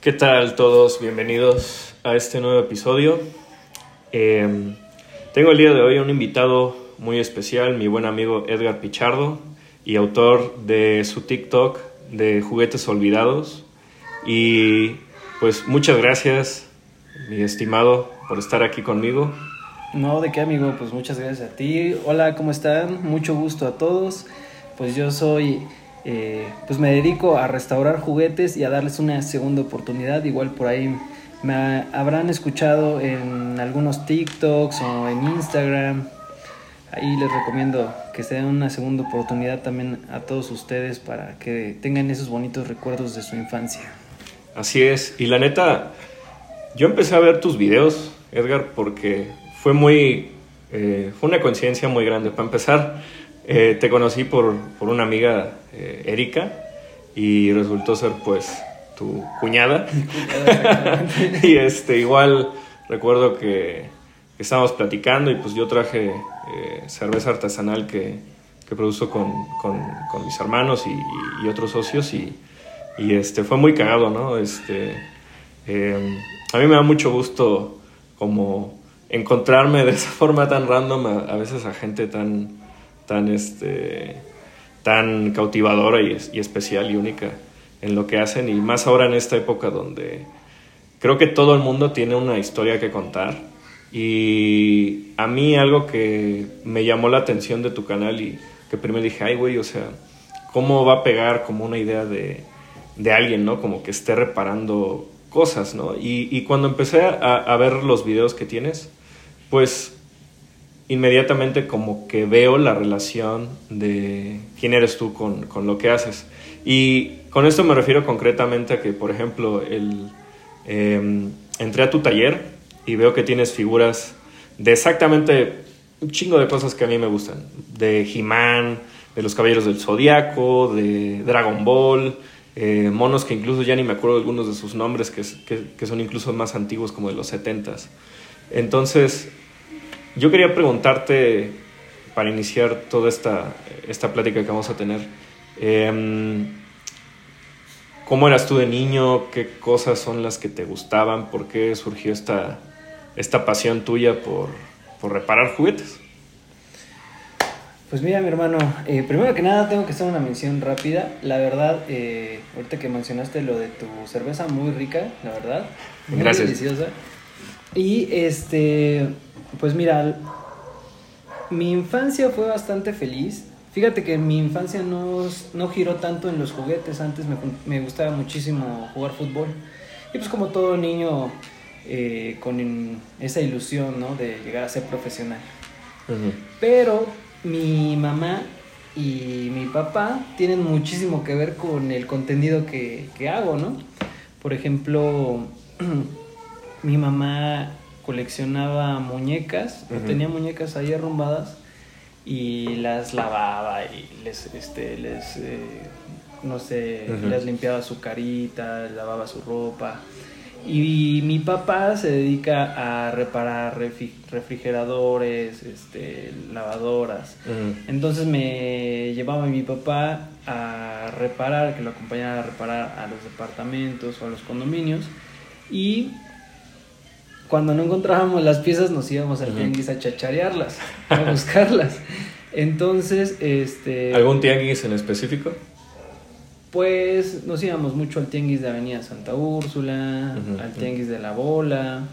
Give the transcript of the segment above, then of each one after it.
¿Qué tal todos? Bienvenidos a este nuevo episodio. Eh, tengo el día de hoy un invitado muy especial, mi buen amigo Edgar Pichardo y autor de su TikTok de Juguetes Olvidados. Y pues muchas gracias, mi estimado, por estar aquí conmigo. No, de qué amigo, pues muchas gracias a ti. Hola, ¿cómo están? Mucho gusto a todos. Pues yo soy, eh, pues me dedico a restaurar juguetes y a darles una segunda oportunidad. Igual por ahí me habrán escuchado en algunos TikToks o en Instagram. Ahí les recomiendo que se den una segunda oportunidad también a todos ustedes para que tengan esos bonitos recuerdos de su infancia. Así es, y la neta, yo empecé a ver tus videos, Edgar, porque fue muy, eh, fue una coincidencia muy grande. Para empezar, eh, te conocí por, por una amiga, eh, Erika, y resultó ser pues tu cuñada. y este, igual recuerdo que, que, estábamos platicando y pues yo traje cerveza artesanal que, que produzo con, con, con, mis hermanos y, y otros socios y, y, este, fue muy cagado, ¿no? Este, a mí me da mucho gusto como encontrarme de esa forma tan random a, a, veces a gente tan, tan, este, tan cautivadora y, y, especial y única en lo que hacen y más ahora en esta época donde creo que todo el mundo tiene una historia que contar y a mí algo que me llamó la atención de tu canal y que primero dije, ay güey, o sea, ¿cómo va a pegar como una idea de, de alguien, ¿no? Como que esté reparando cosas, ¿no? Y, y cuando empecé a, a, ver los videos que tienes, pues inmediatamente como que veo la relación de quién eres tú con, con, lo que haces. Y con esto me refiero concretamente a que, por ejemplo, el, eh, entré a tu taller y veo que tienes figuras de exactamente un chingo de cosas que a mí me gustan. De He-Man, de los Caballeros del Zodiaco, de Dragon Ball, eh, monos que incluso ya ni me acuerdo de algunos de sus nombres, que, que, que son incluso más antiguos como de los 70s. Entonces, yo quería preguntarte, para iniciar toda esta, esta plática que vamos a tener, eh, ¿cómo eras tú de niño? ¿Qué cosas son las que te gustaban? ¿Por qué surgió esta, esta pasión tuya por, por reparar juguetes? Pues mira, mi hermano, eh, primero que nada tengo que hacer una mención rápida. La verdad, eh, ahorita que mencionaste lo de tu cerveza, muy rica, la verdad. Muy Gracias. deliciosa. Y este, pues mira, mi infancia fue bastante feliz. Fíjate que mi infancia no, no giró tanto en los juguetes. Antes me, me, gustaba muchísimo jugar fútbol. Y pues como todo niño eh, con esa ilusión, ¿no? De llegar a ser profesional. Uh -huh. Pero mi mamá y mi papá tienen muchísimo que ver con el contenido que, que hago, ¿no? Por ejemplo, mi mamá coleccionaba muñecas, uh -huh. tenía muñecas ahí arrumbadas y las lavaba y les, este, les, eh, no sé, uh -huh. les limpiaba su carita, lavaba su ropa. Y mi papá se dedica a reparar refrigeradores, este, lavadoras. Uh -huh. Entonces me llevaba mi papá a reparar, que lo acompañara a reparar a los departamentos o a los condominios. Y cuando no encontrábamos las piezas nos íbamos al uh -huh. tianguis a chacharearlas, a buscarlas. Entonces, este... ¿Algún tianguis en específico? Pues nos íbamos mucho al tianguis de Avenida Santa Úrsula, uh -huh. al tianguis de La Bola,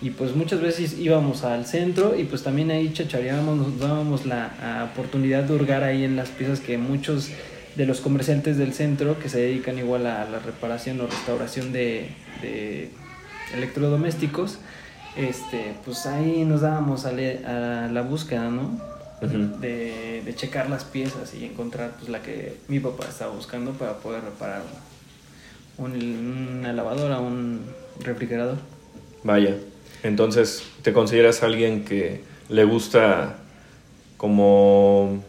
y pues muchas veces íbamos al centro y pues también ahí chachareábamos, nos dábamos la oportunidad de hurgar ahí en las piezas que muchos de los comerciantes del centro que se dedican igual a la reparación o restauración de, de electrodomésticos, este, pues ahí nos dábamos a, le, a la búsqueda, ¿no? Uh -huh. de, de, checar las piezas y encontrar pues la que mi papá estaba buscando para poder reparar un, una lavadora, un refrigerador. Vaya, entonces te consideras alguien que le gusta como,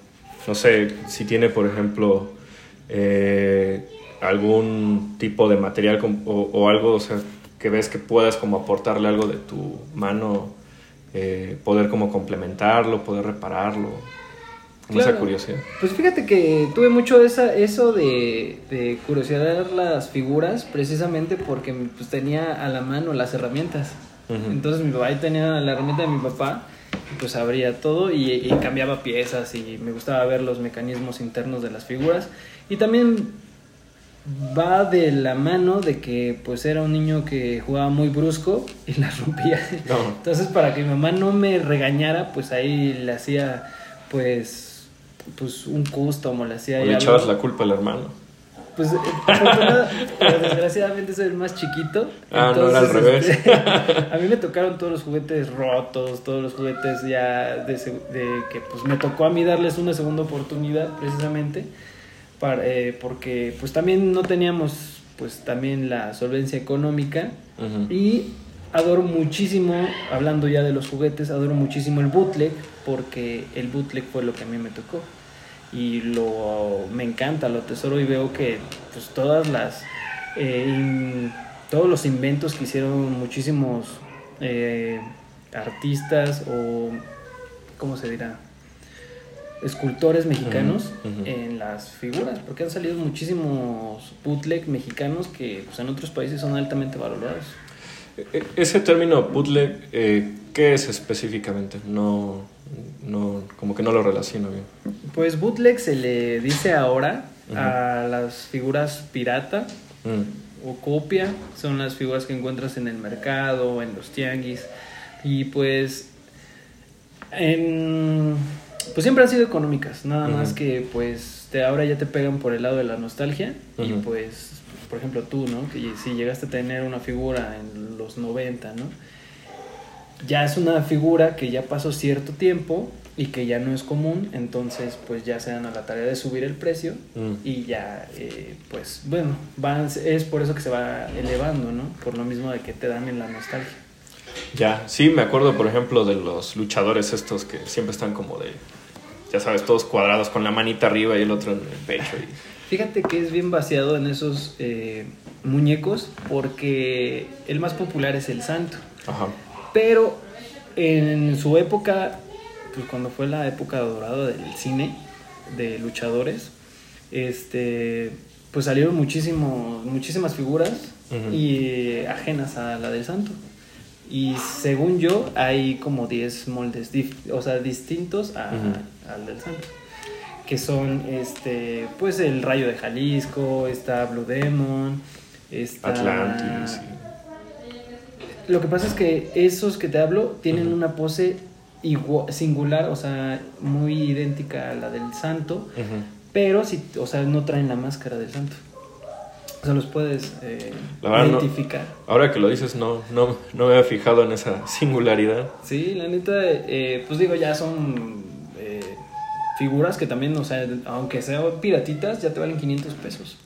no sé, si tiene por ejemplo eh, algún tipo de material o, o algo, o sea, que ves que puedas como aportarle algo de tu mano, eh, poder como complementarlo, poder repararlo. como esa Claro. curiosidad. Pues fíjate que tuve mucho esa, eso de, de curiosidad las figuras precisamente porque pues, tenía a la mano las herramientas. Ujú. Entonces mi papá ahí tenía la herramienta de mi papá, y, pues abría todo y, y cambiaba piezas y me gustaba ver los mecanismos internos de las figuras. Y también va de la mano de que pues era un niño que jugaba muy brusco y las rompía. No. Entonces para que mi mamá no me regañara, pues ahí le hacía pues pues un custom o le hacía O le algo. echabas la culpa al hermano. Pues eh, pero desgraciadamente soy el más chiquito. Ah, no, era al revés. este, a mí me tocaron todos los juguetes rotos, todos los juguetes ya de, de que pues me tocó a mí darles una segunda oportunidad precisamente para, eh, porque pues también no teníamos pues también la solvencia económica y adoro muchísimo, hablando ya de los juguetes, adoro muchísimo el bootleg porque el bootleg fue lo que a mí me tocó. Y lo me encanta, lo tesoro y veo que pues todas las eh, in- todos los inventos que hicieron muchísimos eh, artistas o ¿cómo se dirá? Escultores mexicanos Ujú, ujú. en las figuras, porque han salido muchísimos bootleg mexicanos que pues, en otros países son altamente valorados. E- Ese término bootleg, eh, ¿qué es específicamente? No, no, como que no lo relaciono bien. Pues bootleg se le dice ahora a las figuras pirata Mm, o copia, son las figuras que encuentras en el mercado, en los tianguis y pues en pues siempre han sido económicas, nada más que pues te ahora ya te pegan por el lado de la nostalgia y pues por ejemplo tú, ¿no? Que si llegaste a tener una figura en los 90, ¿no? Ya es una figura que ya pasó cierto tiempo y que ya no es común, entonces pues ya se dan a la tarea de subir el precio mm. y ya eh, pues bueno van, es por eso que se va elevando no por lo mismo de que te dan en la nostalgia Ya, sí, me acuerdo, por ejemplo, de los luchadores estos que siempre están como de, ya sabes, todos cuadrados con la manita arriba y el otro en el pecho. Y... fíjate que es bien vaciado en esos eh, muñecos porque el más popular es el santo Ajá. pero en su época pues cuando fue la época dorada del cine de luchadores este pues salieron muchísimos muchísimas figuras y ajenas a la del santo y según yo hay como 10 moldes o sea distintos a- al del santo que son este pues el rayo de Jalisco está Blue Demon está Atlantis. lo que pasa es que esos que te hablo tienen una pose igua- singular, o sea, muy idéntica a la del santo, pero si, o sea, no traen la máscara del santo. O sea, los puedes eh, La verdad, no. identificar. Ahora que lo dices, no, no, no me había fijado en esa singularidad. Sí, la neta, eh, pues digo, ya son eh, figuras que también, o sea, aunque sean piratitas, ya te valen 500 pesos.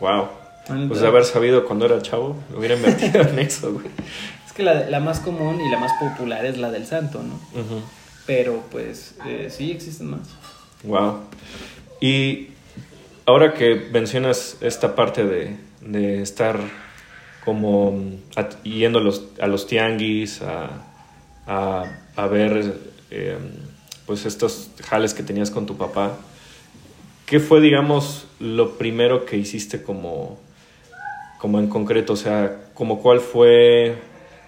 Wow. Pues de haber sabido cuando era chavo, lo hubiera invertido en eso, güey. Es que la, la más común y la más popular es la del santo, ¿no? Pero pues eh, sí existen más. Wow. Y ahora que mencionas esta parte de, de estar como mm, yendo a los, a los tianguis, a, a, a ver eh, pues estos jales que tenías con tu papá, ¿qué fue, digamos, lo primero que hiciste como, como en concreto? O sea, como cuál fue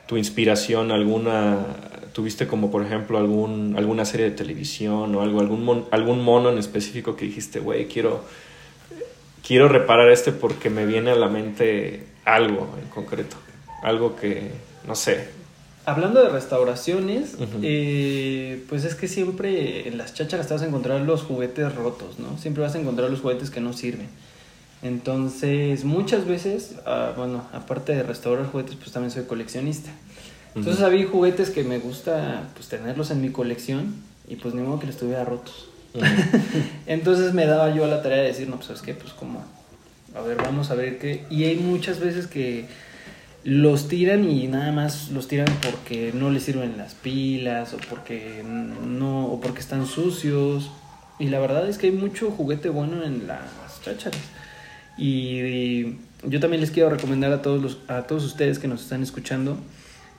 tu inspiración, alguna, tuviste como por ejemplo algún, alguna serie de televisión o algo, algún, mon- algún mono en específico que dijiste, güey, quiero, quiero reparar este porque me viene a la mente algo en concreto, algo que, no sé. Hablando de restauraciones, Ujú. eh, pues es que siempre en las chácharas te vas a encontrar los juguetes rotos, ¿no? Siempre vas a encontrar los juguetes que no sirven. Entonces, muchas veces, ah, bueno, aparte de restaurar juguetes, pues también soy coleccionista. Entonces Ujú. había juguetes que me gusta pues tenerlos en mi colección y pues ni modo que los tuviera rotos. Entonces me daba yo la tarea de decir, no, pues sabes qué, pues como, a ver, vamos a ver qué. Y hay muchas veces que los tiran y nada más los tiran porque no les sirven las pilas o porque no, o porque están sucios. Y la verdad es que hay mucho juguete bueno en las chácharas. Y, y yo también les quiero recomendar a todos los, a todos ustedes que nos están escuchando,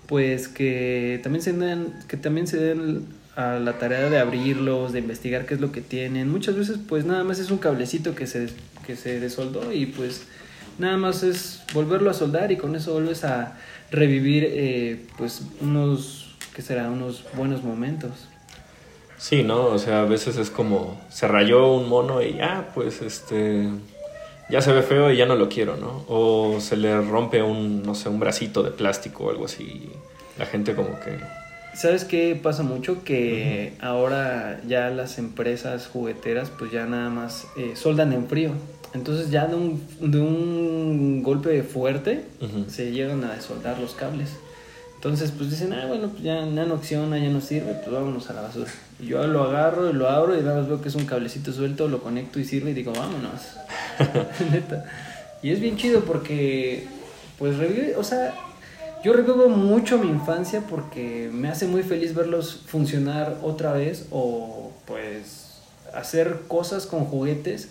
pues que también se den, que también se den a la tarea de abrirlos, de investigar qué es lo que tienen. Muchas veces pues nada más es un cablecito que se, que se desoldó y pues nada más es volverlo a soldar y con eso vuelves a revivir eh, pues unos, ¿qué será? Unos buenos momentos. Sí, ¿no? O sea, a veces es como se rayó un mono y ya, pues este ya se ve feo y ya no lo quiero, ¿no? O se le rompe un, no sé, un bracito de plástico o algo así. La gente como que... ¿Sabes qué pasa mucho? Que ahora ya las empresas jugueteras pues ya nada más eh, soldan en frío. Entonces ya de un, de un golpe fuerte se llegan a soldar los cables. Entonces, pues dicen, ah, bueno, pues ya no opciona, ya no sirve, pues vámonos a la basura. Y yo lo agarro y lo abro y nada más veo que es un cablecito suelto, lo conecto y sirve y digo, vámonos. Neta. Y es bien chido porque, pues revive, o sea, yo revivo mucho mi infancia porque me hace muy feliz verlos funcionar otra vez o pues hacer cosas con juguetes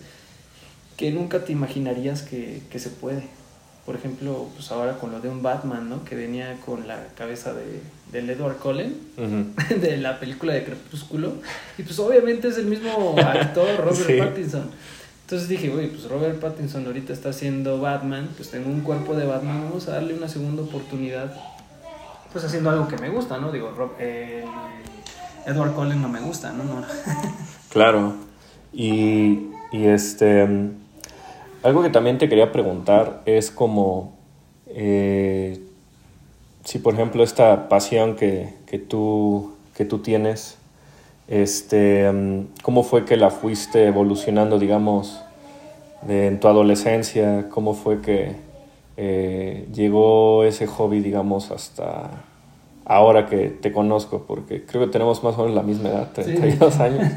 que nunca te imaginarías que, que se puede por ejemplo, pues ahora con lo de un Batman, ¿no? Que venía con la cabeza de, del Edward Cullen, de la película de Crepúsculo. Y pues obviamente es el mismo actor, Robert Pattinson. Entonces dije, güey, pues Robert Pattinson ahorita está haciendo Batman, pues tengo un cuerpo de Batman, vamos a darle una segunda oportunidad, pues haciendo algo que me gusta, ¿no? Digo, Edward Cullen no me gusta, ¿no? no. claro. Y, y este algo que también te quería preguntar es como eh, si por ejemplo esta pasión que, que, tú, que tú tienes, este, mm, ¿cómo fue que la fuiste evolucionando, digamos, en tu adolescencia? ¿Cómo fue que eh, llegó ese hobby, digamos, hasta ahora que te conozco? Porque creo que tenemos más o menos la misma edad, 32 años.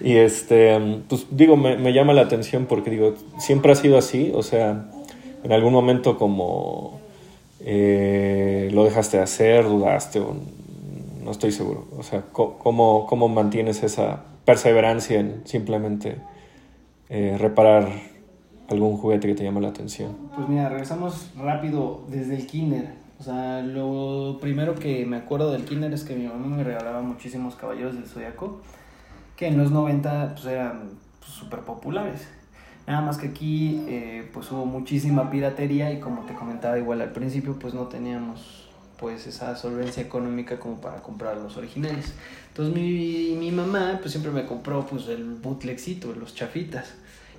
Y este, pues digo, me, me, llama la atención porque digo, siempre ha sido así, o sea, en algún momento como eh, lo dejaste de hacer, dudaste, o no estoy seguro. O sea, ¿cómo, cómo mantienes esa perseverancia en simplemente eh, reparar algún juguete que te llama la atención? Pues mira, regresamos rápido desde el kinder. O sea, lo primero que me acuerdo del kinder es que mi mamá me regalaba muchísimos caballeros del zodiaco que en los 90 pues eran súper pues, populares. Nada más que aquí eh, pues hubo muchísima piratería y como te comentaba igual al principio pues no teníamos pues esa solvencia económica como para comprar los originales. Entonces mi, mi mamá pues siempre me compró pues el bootlegcito, los chafitas.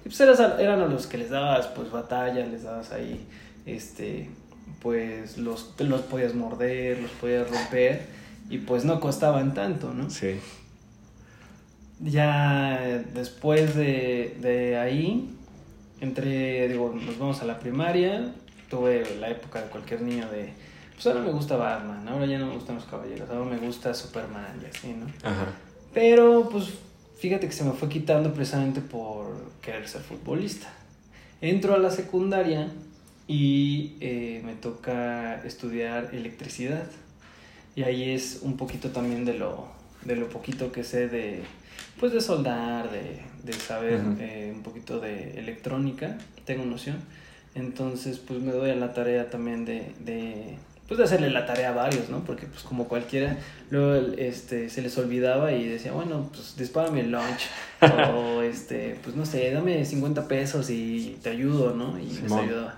Y pues eran, eran los que les dabas pues batalla, les dabas ahí este pues los, los podías morder, los podías romper y pues no costaban tanto, ¿no? Sí ya después de, de ahí, entre, digo, nos vamos a la primaria, tuve la época de cualquier niño de, pues ahora me gusta Batman, ahora ya no me gustan los caballeros, ahora me gusta Superman y así, ¿no? Ajá. Pero pues fíjate que se me fue quitando precisamente por querer ser futbolista. Entro a la secundaria y eh, me toca estudiar electricidad. Y ahí es un poquito también de lo, de lo poquito que sé de, pues de soldar, de, de saber eh, un poquito de electrónica, tengo noción. Entonces, pues me doy a la tarea también de, de, pues de hacerle la tarea a varios, ¿no? Porque pues como cualquiera, luego este, se les olvidaba y decía, bueno, pues dispárame el lunch. o este, pues no sé, dame 50 pesos y te ayudo, ¿no? Y les ayudaba.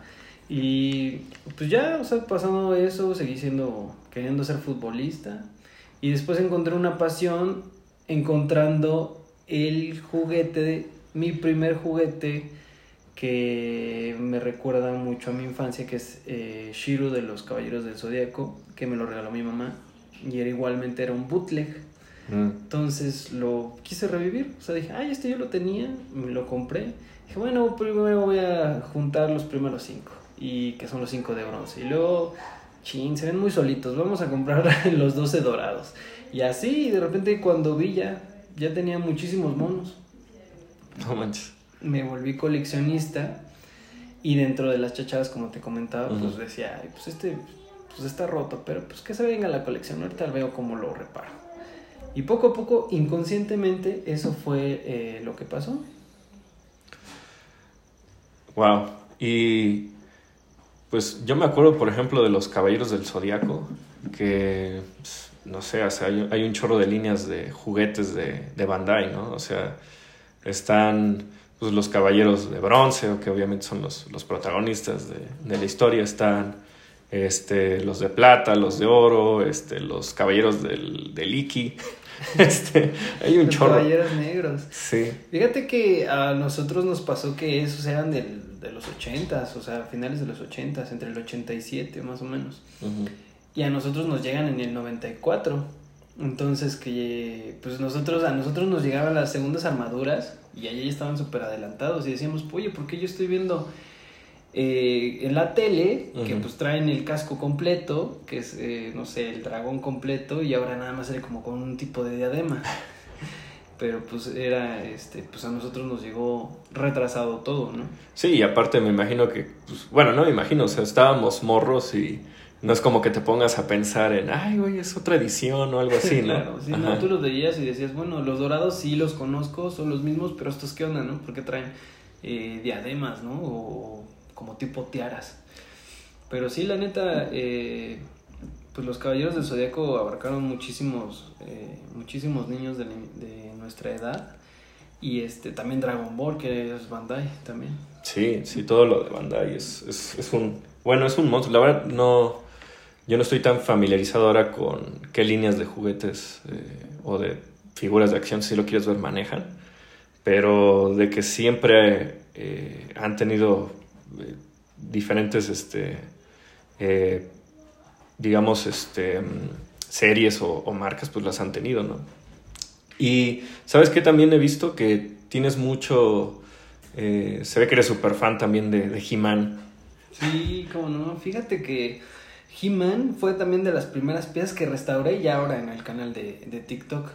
Y pues ya, o sea, pasando eso, seguí siendo, queriendo ser futbolista. Y después encontré una pasión encontrando el juguete, mi primer juguete que me recuerda mucho a mi infancia, que es eh, Shiro de los Caballeros del Zodíaco, que me lo regaló mi mamá. Y era igualmente, era un bootleg. Mm. Entonces lo quise revivir. O sea, dije, ay, este yo lo tenía, me lo compré. Dije, bueno, primero voy a juntar los primeros cinco. Y que son los cinco de bronce. Y luego, chin, se ven muy solitos. Vamos a comprar los 12 dorados. Y así, de repente cuando vi ya, ya tenía muchísimos monos. No manches. Me volví coleccionista y dentro de las chachadas, como te comentaba, pues decía, Ay, pues este pues está roto, pero pues que se venga la colección, ahorita veo cómo lo reparo. Y poco a poco, inconscientemente, eso fue eh, lo que pasó. Wow. Y Pues yo me acuerdo, por ejemplo, de los Caballeros del Zodiaco, que, pues, no sé, o sea, hay, hay un chorro de líneas de juguetes de, de Bandai, ¿no? O sea, están pues, los Caballeros de Bronce, que obviamente son los, los protagonistas de, de la historia, están este, los de plata, los de oro, este, los Caballeros del, del Iki. Este, hay un Los chorro. caballeros negros. Sí. Fíjate que a nosotros nos pasó que esos eran del- de los 80s, o sea, finales de los 80s, entre el 87 más o menos. Ujú. Y a nosotros nos llegan en el 94. Entonces que pues nosotros a nosotros nos llegaban las segundas armaduras y allí estaban súper adelantados y decíamos, oye, ¿por qué yo estoy viendo eh, en la tele que pues traen el casco completo, que es, eh, no sé, el dragón completo y ahora nada más sale como con un tipo de diadema? Pero pues era, este, pues a nosotros nos llegó retrasado todo, ¿no? Sí, y aparte me imagino que, pues, bueno, no me imagino, o sea, estábamos morros y no es como que te pongas a pensar en, ay, güey, es otra edición o algo así, ¿no? Claro, sí, no, tú los veías y decías, bueno, los dorados sí los conozco, son los mismos, pero estos qué onda, ¿no? Porque traen eh, diademas, ¿no? O como tipo tiaras. Pero sí, la neta, eh, pues los Caballeros del Zodíaco abarcaron muchísimos, eh, muchísimos niños de, de nuestra edad. Y este también Dragon Ball, que es Bandai también. Sí, sí, todo lo de Bandai es, es, es un, bueno, es un monstruo. La verdad, no, yo no estoy tan familiarizado ahora con qué líneas de juguetes eh, o de figuras de acción, si lo quieres ver, manejan, pero de que siempre eh, han tenido eh, diferentes, este, digamos, este, series o, marcas, pues las han tenido, ¿no? Y, ¿sabes qué? También he visto que tienes mucho... se ve que eres súper fan también de, de He-Man. Sí, como no. Fíjate que He-Man fue también de las primeras piezas que restauré ya ahora en el canal de, de TikTok.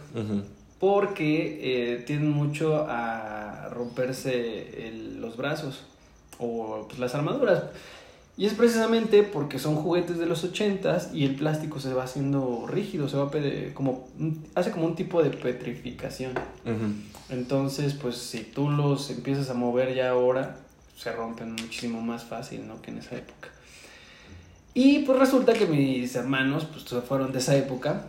Porque eh, tienden mucho a romperse el- los brazos o pues, las armaduras. Y es precisamente porque son juguetes de los 80s y el plástico se va haciendo rígido, se va como hace como un tipo de petrificación. Entonces, pues si tú los empiezas a mover ya ahora, se rompen muchísimo más fácil, ¿no? Que en esa época. Y pues resulta que mis hermanos, pues fueron de esa época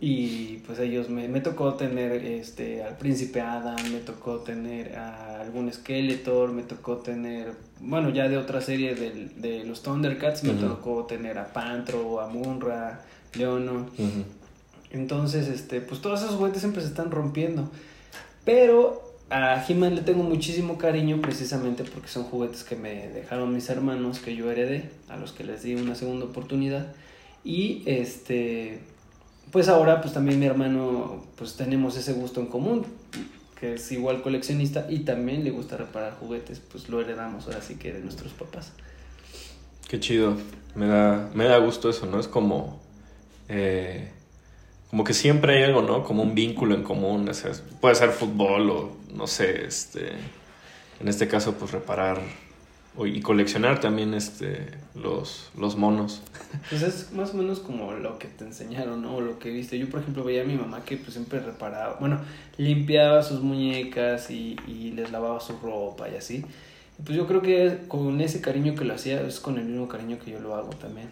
y pues ellos me, me tocó tener este al príncipe Adam, me tocó tener a algún Skeletor, me tocó tener, bueno, ya de otra serie del- de, los Thundercats, me tocó tener a Pantro, a Munra, Leono. Entonces, este, pues todos esos juguetes siempre se están rompiendo. Pero a He-Man le tengo muchísimo cariño precisamente porque son juguetes que me dejaron mis hermanos, que yo heredé, a los que les di una segunda oportunidad. Y este, pues ahora pues también mi hermano, pues tenemos ese gusto en común, que es igual coleccionista y también le gusta reparar juguetes, pues lo heredamos ahora sí que de nuestros papás. Qué chido. Me da, me da gusto eso, ¿no? Es como. eh, como que siempre hay algo, ¿no? Como un vínculo en común. o sea, puede ser fútbol o, no sé, este. En este caso, pues reparar y coleccionar también este, los, los monos. Pues es más o menos como lo que te enseñaron, ¿no? O lo que viste. Yo, por ejemplo, veía a mi mamá que pues siempre reparaba, bueno, limpiaba sus muñecas y, y les lavaba su ropa y así. Pues yo creo que con ese cariño que lo hacía es con el mismo cariño que yo lo hago también.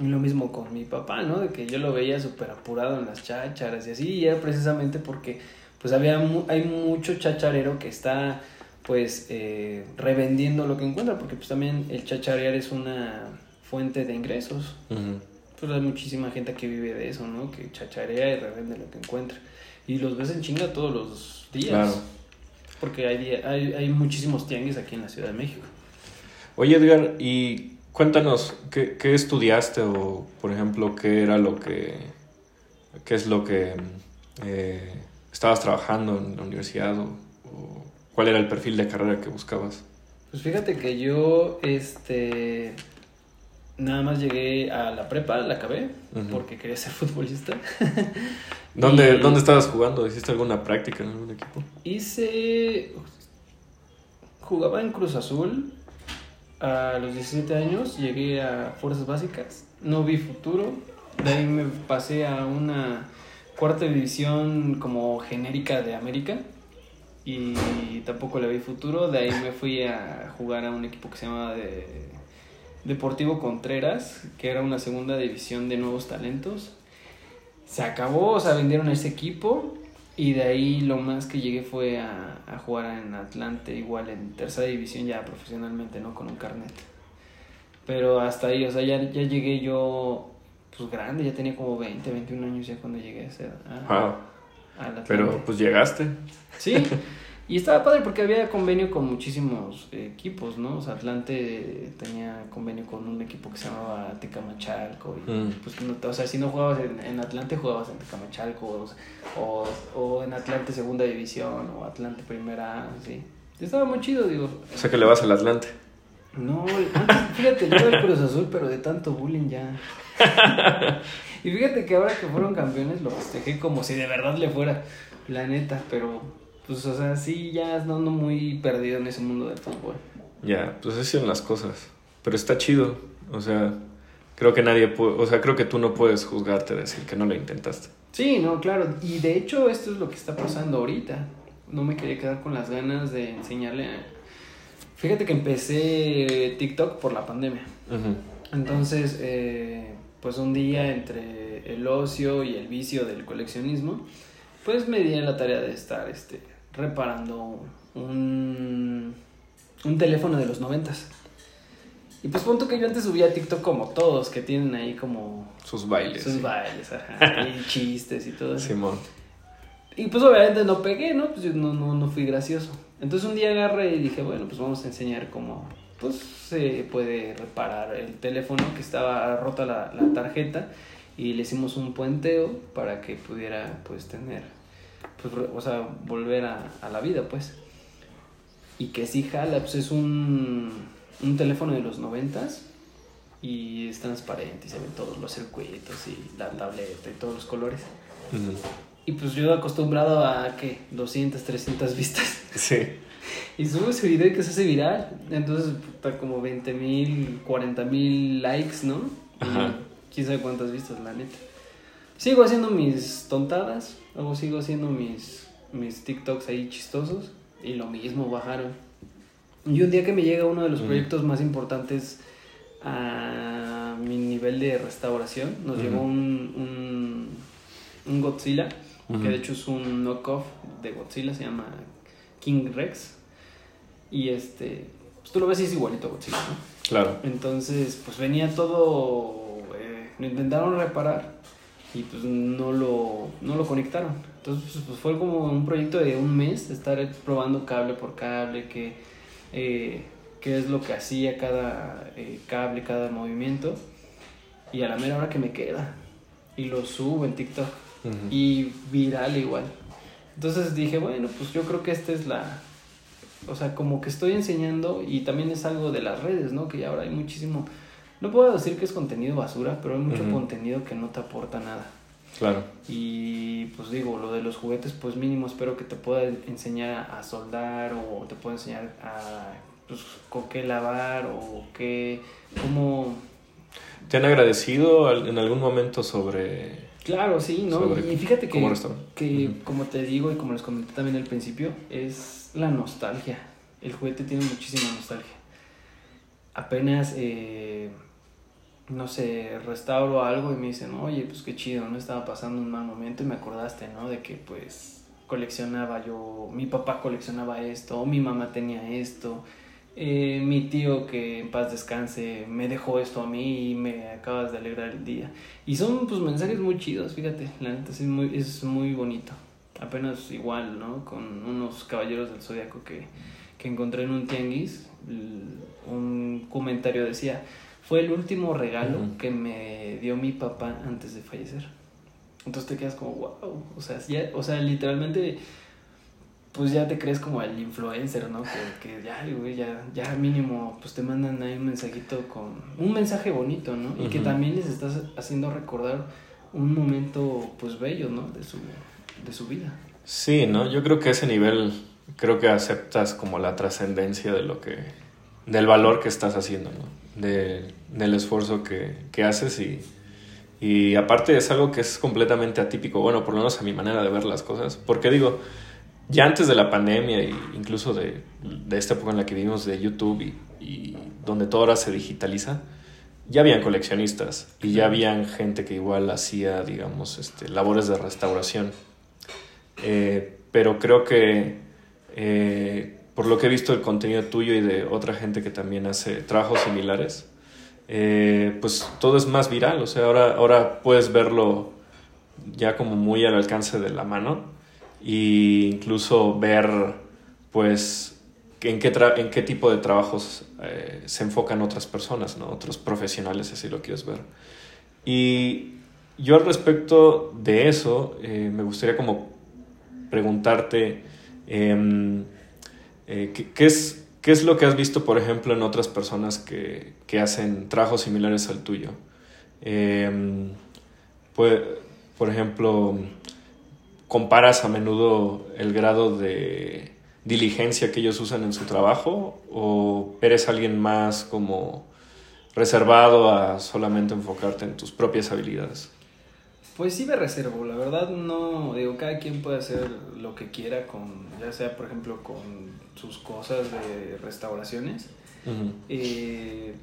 Y lo mismo con mi papá, ¿no? De que yo lo veía súper apurado en las chácharas y así. Y era precisamente porque pues había mu- hay mucho chacharero que está pues eh, revendiendo lo que encuentra. Porque pues también el chacharear es una fuente de ingresos. Pues hay muchísima gente que vive de eso, ¿no? Que chacharea y revende lo que encuentra. Y los ves en chinga todos los días. Claro. Porque hay, día- hay, hay muchísimos tianguis aquí en la Ciudad de México. Oye, Edgar, y cuéntanos, ¿qué, qué estudiaste o, por ejemplo, qué era lo que. qué es lo que eh, estabas trabajando en la universidad o, o cuál era el perfil de carrera que buscabas? Pues fíjate que yo, este, nada más llegué a la prepa, la acabé, porque quería ser futbolista. ¿Dónde, Y ¿Dónde estabas jugando? ¿Hiciste alguna práctica en algún equipo? Hice, jugaba en Cruz Azul a los 17 años, llegué a Fuerzas Básicas, no vi futuro, de ahí me pasé a una cuarta división como genérica de América y tampoco le vi futuro, de ahí me fui a jugar a un equipo que se llamaba de Deportivo Contreras, que era una segunda división de nuevos talentos. Se acabó, o sea, vendieron ese equipo y de ahí lo más que llegué fue a, a jugar en Atlante, igual en tercera división ya profesionalmente, ¿no? Con un carnet. Pero hasta ahí, o sea, ya, ya llegué yo, pues grande, ya tenía como 20, 21 años ya cuando llegué a ser... A, Wow. al Atlante. Pero pues llegaste. Sí, y estaba padre porque había convenio con muchísimos equipos, ¿no? O sea, Atlante tenía convenio con un equipo que se llamaba Tecamachalco. Y, Mm. pues, no, o sea, si no jugabas en, en Atlante, jugabas en Tecamachalco. O, o en Atlante Segunda División o Atlante Primera, sí. Estaba muy chido, digo. O sea que le vas al Atlante. No, antes, fíjate, yo era el Cruz Azul, pero de tanto bullying ya. y fíjate que ahora que fueron campeones lo festejé como si de verdad le fuera, la neta, pero pues, o sea, sí, ya ando muy perdido en ese mundo del fútbol. Ya, pues así son las cosas. Pero está chido. O sea, creo que nadie puede, o sea, creo que tú no puedes juzgarte decir que no lo intentaste. Sí, no, claro, y de hecho esto es lo que está pasando ahorita. No me quería quedar con las ganas de enseñarle. a- Fíjate que empecé TikTok por la pandemia. Entonces, eh, pues un día entre el ocio y el vicio del coleccionismo, pues me di la tarea de estar este, reparando un, un teléfono de los noventas. Y pues punto que yo antes subía a TikTok como todos, que tienen ahí como Sus bailes. sus sí. bailes, ajá, y chistes y todo eso. Simón. Y pues obviamente no pegué, ¿no? Pues yo no, no, no fui gracioso. Entonces un día agarré y dije, bueno, pues vamos a enseñar cómo pues, se puede reparar el teléfono que estaba rota la, la tarjeta y le hicimos un puenteo para que pudiera pues tener, pues, o sea, volver a, a la vida, pues. Y que sí jala, pues es un, un teléfono de los noventas y es transparente y se ven todos los circuitos y la tableta y todos los colores. Y pues yo acostumbrado a, ¿qué? 200, 300 vistas. Sí. Y subo ese video que se hace viral. Entonces, puta, como 20 mil, 40 mil likes, ¿no? Y Ajá. quién sabe cuántas vistas, la neta. Sigo haciendo mis tontadas. Luego sigo haciendo mis, mis TikToks ahí chistosos. Y lo mismo, bajaron. Y un día que me llega uno de los proyectos más importantes a mi nivel de restauración, nos llegó un, un, un Godzilla, que de hecho es un knockoff de Godzilla, se llama King Rex. Y este, pues tú lo ves y es igualito a Godzilla, ¿no? Claro. Entonces, pues venía todo, eh, lo intentaron reparar y pues no lo, no lo conectaron. Entonces, pues, pues, fue como un proyecto de un mes, estar probando cable por cable, que, eh, qué es lo que hacía cada eh, cable, cada movimiento. Y a la mera hora que me queda. Y lo subo en TikTok. Ujú. Y viral igual. Entonces dije, bueno, pues yo creo que esta es la... O sea, como que estoy enseñando y también es algo de las redes, ¿no? Que ya ahora hay muchísimo... No puedo decir que es contenido basura, pero hay mucho contenido que no te aporta nada. Claro. Y pues digo, lo de los juguetes, pues mínimo espero que te pueda enseñar a soldar o te pueda enseñar a pues, con qué lavar o qué, cómo... ¿Te han agradecido en algún momento sobre Claro, sí, ¿no? Sobre Y fíjate que, que como te digo y como les comenté también al principio, es la nostalgia. El juguete tiene muchísima nostalgia. Apenas, eh, no sé, restauro algo y me dicen, oye, pues qué chido, no estaba pasando un mal momento y me acordaste, ¿no? De que pues coleccionaba yo, mi papá coleccionaba esto, o mi mamá tenía esto, eh, mi tío que en paz descanse me dejó esto a mí y me acabas de alegrar el día. Y son pues mensajes muy chidos, fíjate, la neta es muy, es muy bonito. Apenas igual, ¿no? Con unos caballeros del zodiaco que, que encontré en un tianguis, un comentario decía, fue el último regalo Ujú. que me dio mi papá antes de fallecer. Entonces te quedas como, wow, o sea, ya, o sea, literalmente, pues ya te crees como el influencer, ¿no? Que, que ya, güey, ya, ya mínimo, pues te mandan ahí un mensajito con, un mensaje bonito, ¿no? Y que Ujú. también les estás haciendo recordar un momento, pues bello, ¿no? De su, de su vida. Sí, ¿no? Yo creo que a ese nivel creo que aceptas como la trascendencia de lo que del valor que estás haciendo, ¿no? De, del esfuerzo que, que haces y, y aparte es algo que es completamente atípico, bueno, por lo menos a mi manera de ver las cosas, porque digo, ya antes de la pandemia e incluso de, de esta época en la que vivimos de YouTube y y donde todo ahora se digitaliza, ya habían coleccionistas y ya habían gente que igual hacía, digamos, este, labores de restauración. Eh, pero creo que eh, por lo que he visto el contenido tuyo y de otra gente que también hace trabajos similares, eh, pues todo es más viral, o sea, ahora, ahora puedes verlo ya como muy al alcance de la mano e incluso ver pues en qué, en qué tipo de trabajos eh, se enfocan otras personas, ¿no? otros profesionales, si lo quieres ver. Y yo al respecto de eso, eh, me gustaría como preguntarte em, eh, ¿qué, es, ¿qué es lo que has visto, por ejemplo, en otras personas que, que hacen trabajos similares al tuyo? Pues, por ejemplo, comparas a menudo el grado de diligencia que ellos usan en su trabajo o eres alguien más como reservado a solamente enfocarte en tus propias habilidades? Pues sí me reservo, la verdad no, digo, cada quien puede hacer lo que quiera con, ya sea por ejemplo con sus cosas de restauraciones. Eh,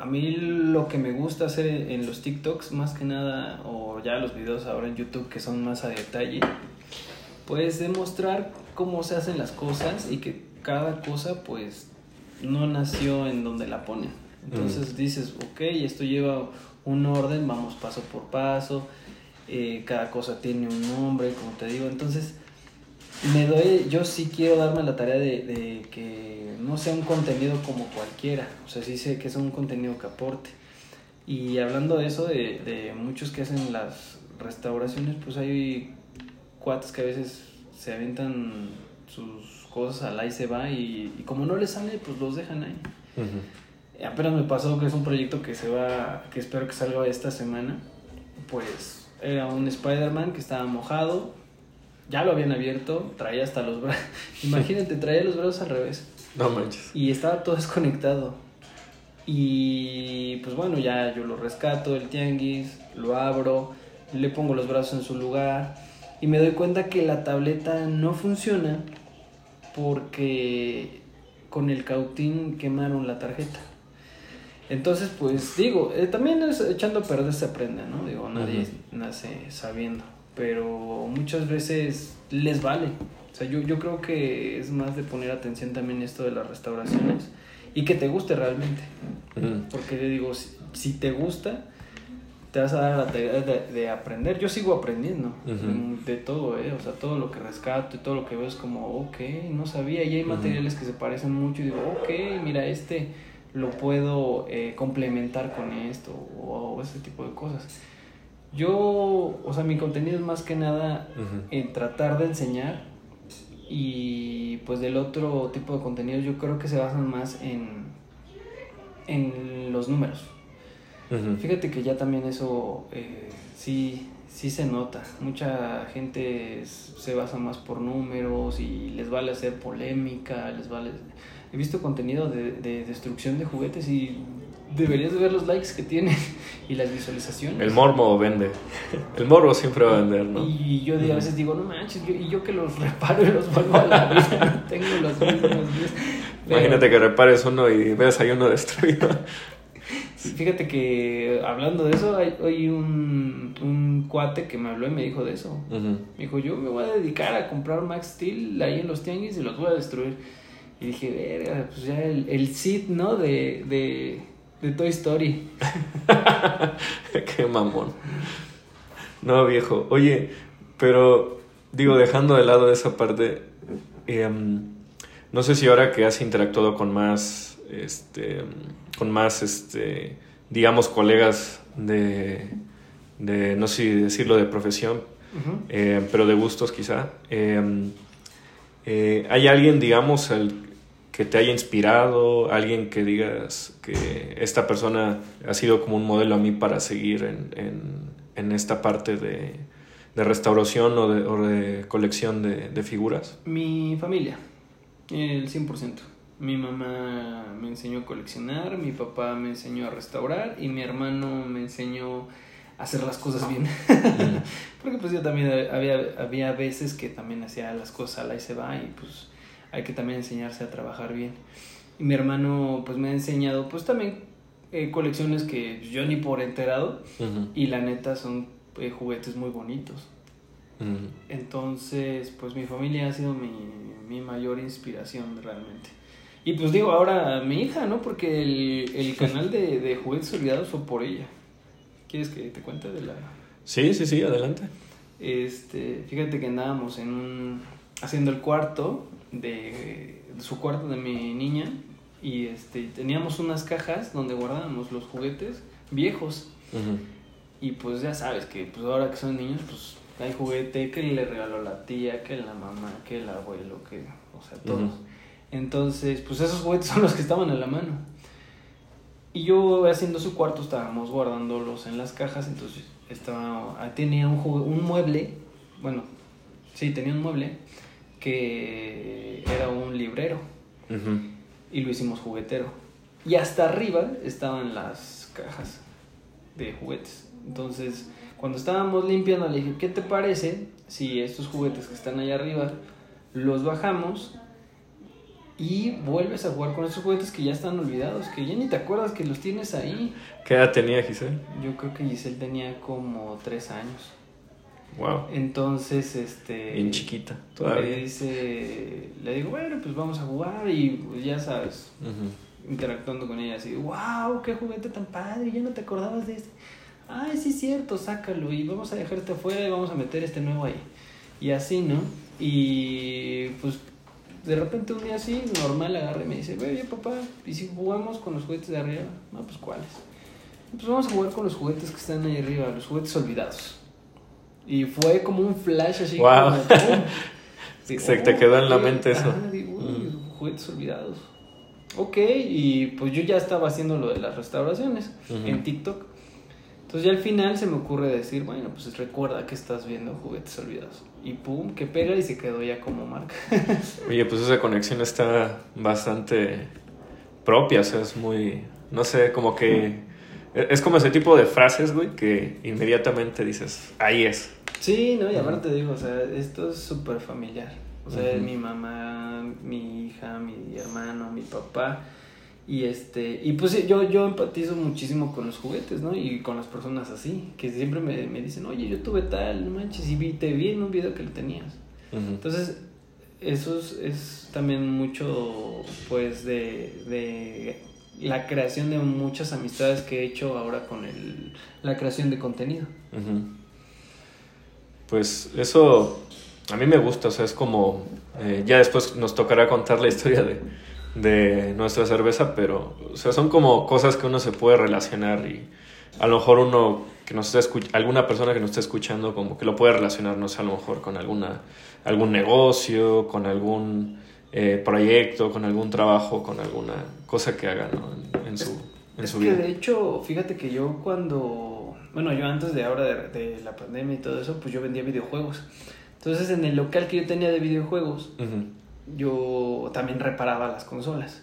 a mí lo que me gusta hacer en los TikToks, más que nada, o ya los videos ahora en YouTube que son más a detalle, pues demostrar cómo se hacen las cosas y que cada cosa pues no nació en donde la ponen. Entonces dices, ok, esto lleva un orden, vamos paso por paso, eh, cada cosa tiene un nombre, como te digo, entonces me doy, yo sí quiero darme la tarea de, de, que no sea un contenido como cualquiera, o sea, sí sé que es un contenido que aporte. Y hablando de eso, de, de muchos que hacen las restauraciones, pues hay cuates que a veces se aventan sus cosas al ahí se va y, como no les sale, pues los dejan ahí. Apenas me pasó que es un proyecto que se va, que espero que salga esta semana. Pues era un Spider-Man que estaba mojado, ya lo habían abierto, traía hasta los brazos. Imagínate, traía los brazos al revés. No manches. Y estaba todo desconectado. Y pues bueno, ya yo lo rescato el tianguis, lo abro, le pongo los brazos en su lugar y me doy cuenta que la tableta no funciona porque con el cautín quemaron la tarjeta. Entonces, pues digo, eh, también es echando a perder se aprende, ¿no? Digo, nadie nace sabiendo, pero muchas veces les vale. O sea, yo, yo creo que es más de poner atención también esto de las restauraciones y que te guste realmente. Porque yo digo, si, si te gusta, te vas a dar la tarea de, aprender. Yo sigo aprendiendo de todo, ¿eh? O sea, todo lo que rescato y todo lo que veo es como, ok, no sabía. Y hay materiales que se parecen mucho y digo, ok, mira, este lo puedo eh, complementar con esto o, ese tipo de cosas. Yo, o sea, mi contenido es más que nada en tratar de enseñar y pues del otro tipo de contenido yo creo que se basan más en, en los números. Fíjate que ya también eso eh, sí, sí se nota. Mucha gente se basa más por números y les vale hacer polémica, les vale... He visto contenido de, de destrucción de juguetes y deberías ver los likes que tiene y las visualizaciones. El morbo vende. El morbo siempre va a vender, ¿no? Y yo a veces digo, no manches, y yo que los reparo y los vuelvo a la vida, tengo los mismos. Imagínate que repares uno y ves ahí uno destruido. Fíjate que hablando de eso, hay, un, un, cuate que me habló y me dijo de eso. Me dijo, yo me voy a dedicar a comprar Max Steel ahí en los tianguis y los voy a destruir. Y dije, verga, pues ya el, el Sid, ¿no? De, de, de Toy Story. Qué mamón. No, viejo. Oye, pero digo, dejando de lado esa parte, em, no sé si ahora que has interactuado con más este, con más, este, digamos, colegas de, de, no sé si decirlo de profesión, eh, pero de gustos quizá. Em, eh, ¿Hay alguien, digamos, el, que te haya inspirado, alguien que digas que esta persona ha sido como un modelo a mí para seguir en, en, en esta parte de, de restauración o de, o de colección de, de, figuras? Mi familia, el 100%. Mi mamá me enseñó a coleccionar, mi papá me enseñó a restaurar y mi hermano me enseñó hacer las cosas bien. Porque pues yo también había, había veces que también hacía las cosas a la y se va y pues hay que también enseñarse a trabajar bien. Y mi hermano pues me ha enseñado pues también eh, colecciones que yo ni por enterado y la neta son eh, juguetes muy bonitos. Entonces pues mi familia ha sido mi, mi mayor inspiración realmente. Y pues digo ahora mi hija, ¿no? Porque el, el canal de, de juguetes olvidados fue por ella. ¿Quieres que te cuente de la...? Sí, sí, sí, adelante. Este, fíjate que andábamos en un, haciendo el cuarto de, de su cuarto de mi niña y este, teníamos unas cajas donde guardábamos los juguetes viejos Ujú, y pues ya sabes que pues ahora que son niños pues hay juguete que le regaló la tía, que la mamá, que el abuelo, que o sea todos. Entonces pues esos juguetes son los que estaban a la mano. Y yo haciendo su cuarto estábamos guardándolos en las cajas, entonces estaba, ah, tenía un, un mueble, bueno, sí, tenía un mueble que era un librero y lo hicimos juguetero. Y hasta arriba estaban las cajas de juguetes. Entonces, cuando estábamos limpiando, le dije, ¿qué te parece si estos juguetes que están allá arriba los bajamos y vuelves a jugar con esos juguetes que ya están olvidados, que ya ni te acuerdas que los tienes ahí? ¿Qué edad tenía Giselle? Yo creo que Giselle tenía como tres años. Wow, Entonces, este... bien chiquita Le todavía. dice, le digo, bueno, pues vamos a jugar y pues, ya sabes, interactuando con ella así, wow, qué juguete tan padre, ya no te acordabas de este. Ay, sí es cierto, sácalo y vamos a dejarte afuera y vamos a meter este nuevo ahí. Y así, ¿no? Y pues de repente un día así, normal, agarra y me dice, oye papá, ¿y si jugamos con los juguetes de arriba? No, pues ¿cuáles? Pues vamos a jugar con los juguetes que están ahí arriba, los juguetes olvidados. Y fue como un flash así. Wow. como. Digo, Se te quedó en la mente eso. ajá, digo, Mm. juguetes olvidados. Ok, y pues yo ya estaba haciendo lo de las restauraciones en TikTok. Entonces ya al final se me ocurre decir, bueno, pues recuerda que estás viendo juguetes olvidados. Y pum, que pega y se quedó ya como marca. Oye, pues esa conexión está bastante propia, o sea, es muy, no sé, como que es como ese tipo de frases, güey, que inmediatamente dices, ahí es. Sí, no, y aparte digo, o sea, esto es súper familiar. O sea, mi mamá, mi hija, mi hermano, mi papá. Y este, y pues yo, yo empatizo muchísimo con los juguetes, ¿no? Y con las personas así, que siempre me, me dicen, oye, yo tuve tal, no manches, y vi, te vi en un video que lo tenías. Entonces, eso es, es también mucho, pues, de, de la creación de muchas amistades que he hecho ahora con el, la creación de contenido. Pues eso a mí me gusta, o sea, es como, eh, ya después nos tocará contar la historia de, de nuestra cerveza, pero, o sea, son como cosas que uno se puede relacionar y a lo mejor uno que nos está escuch- alguna persona que nos está escuchando como que lo puede relacionar, no sé, a lo mejor con alguna, algún negocio, con algún eh, proyecto, con algún trabajo, con alguna cosa que haga, ¿no? En, en su, en Es su que vida. de hecho, fíjate que yo cuando, bueno, yo antes de ahora de, de la pandemia y todo eso, pues yo vendía videojuegos. Entonces en el local que yo tenía de videojuegos. Yo también reparaba las consolas.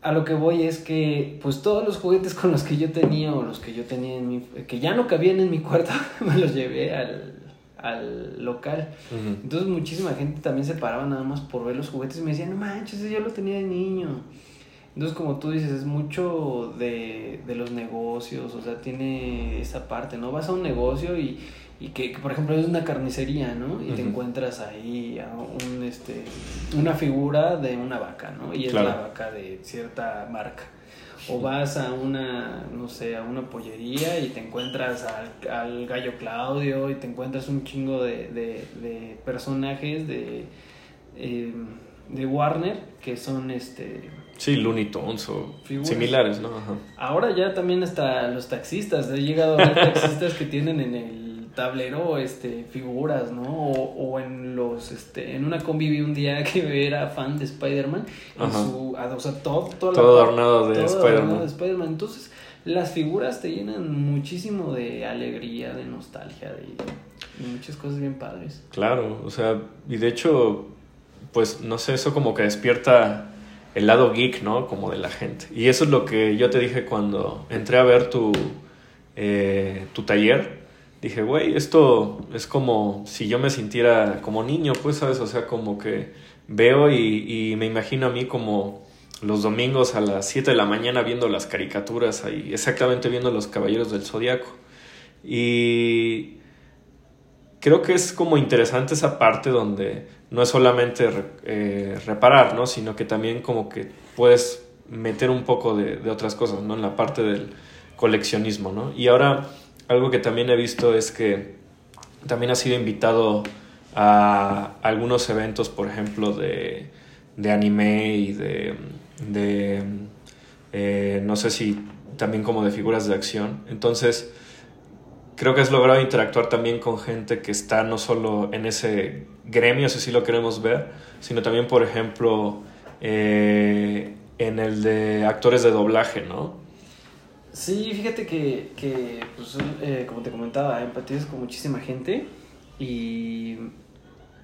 A lo que voy es que, pues todos los juguetes con los que yo tenía o los que yo tenía en mi, que ya no cabían en mi cuarto, me los llevé al, al local. Entonces muchísima gente también se paraba nada más por ver los juguetes y me decían, no manches, ese yo lo tenía de niño. Entonces como tú dices, es mucho de, de los negocios, o sea, tiene esa parte, ¿no? Vas a un negocio y, y que, que, por ejemplo es una carnicería, ¿no? Y te encuentras ahí a un, este, una figura de una vaca, ¿no? Y es Claro. la vaca de cierta marca. O vas a una, no sé, a una pollería y te encuentras al, al gallo Claudio y te encuentras un chingo de, de, de personajes de, eh, de Warner que son este... Sí, Looney Tunes o Figuras. similares, ¿no? Ajá. Ahora ya también hasta los taxistas, he llegado a ver taxistas que tienen en el tablero este figuras, ¿no? O, o en los este en una combi vi un día que era fan de Spider-Man su o sea, todo Todo parte- adornado de todo Spider-Man. adornado de Spider-Man. Entonces, las figuras te llenan muchísimo de alegría, de nostalgia, de, de muchas cosas bien padres. Claro, o sea, y de hecho, pues no sé, eso como que despierta el lado geek, ¿no? Como de la gente. Y eso es lo que yo te dije cuando entré a ver tu, eh, tu taller. Dije, güey, esto es como si yo me sintiera como niño, pues, ¿sabes? O sea, como que veo y, me imagino a mí como los domingos a las 7 de la mañana viendo las caricaturas ahí, exactamente viendo los Caballeros del Zodiaco. Y creo que es como interesante esa parte donde no es solamente eh, reparar, ¿no? Sino que también como que puedes meter un poco de, de, otras cosas, ¿no? En la parte del coleccionismo, ¿no? Y ahora algo que también he visto es que también ha sido invitado a algunos eventos, por ejemplo, de, de anime y de, de eh, no sé si también como de figuras de acción. Entonces, creo que has logrado interactuar también con gente que está no solo en ese gremio, si lo queremos ver, sino también, por ejemplo, eh, en el de actores de doblaje, ¿no? Sí, fíjate que, que pues, eh, como te comentaba, empatizas con muchísima gente y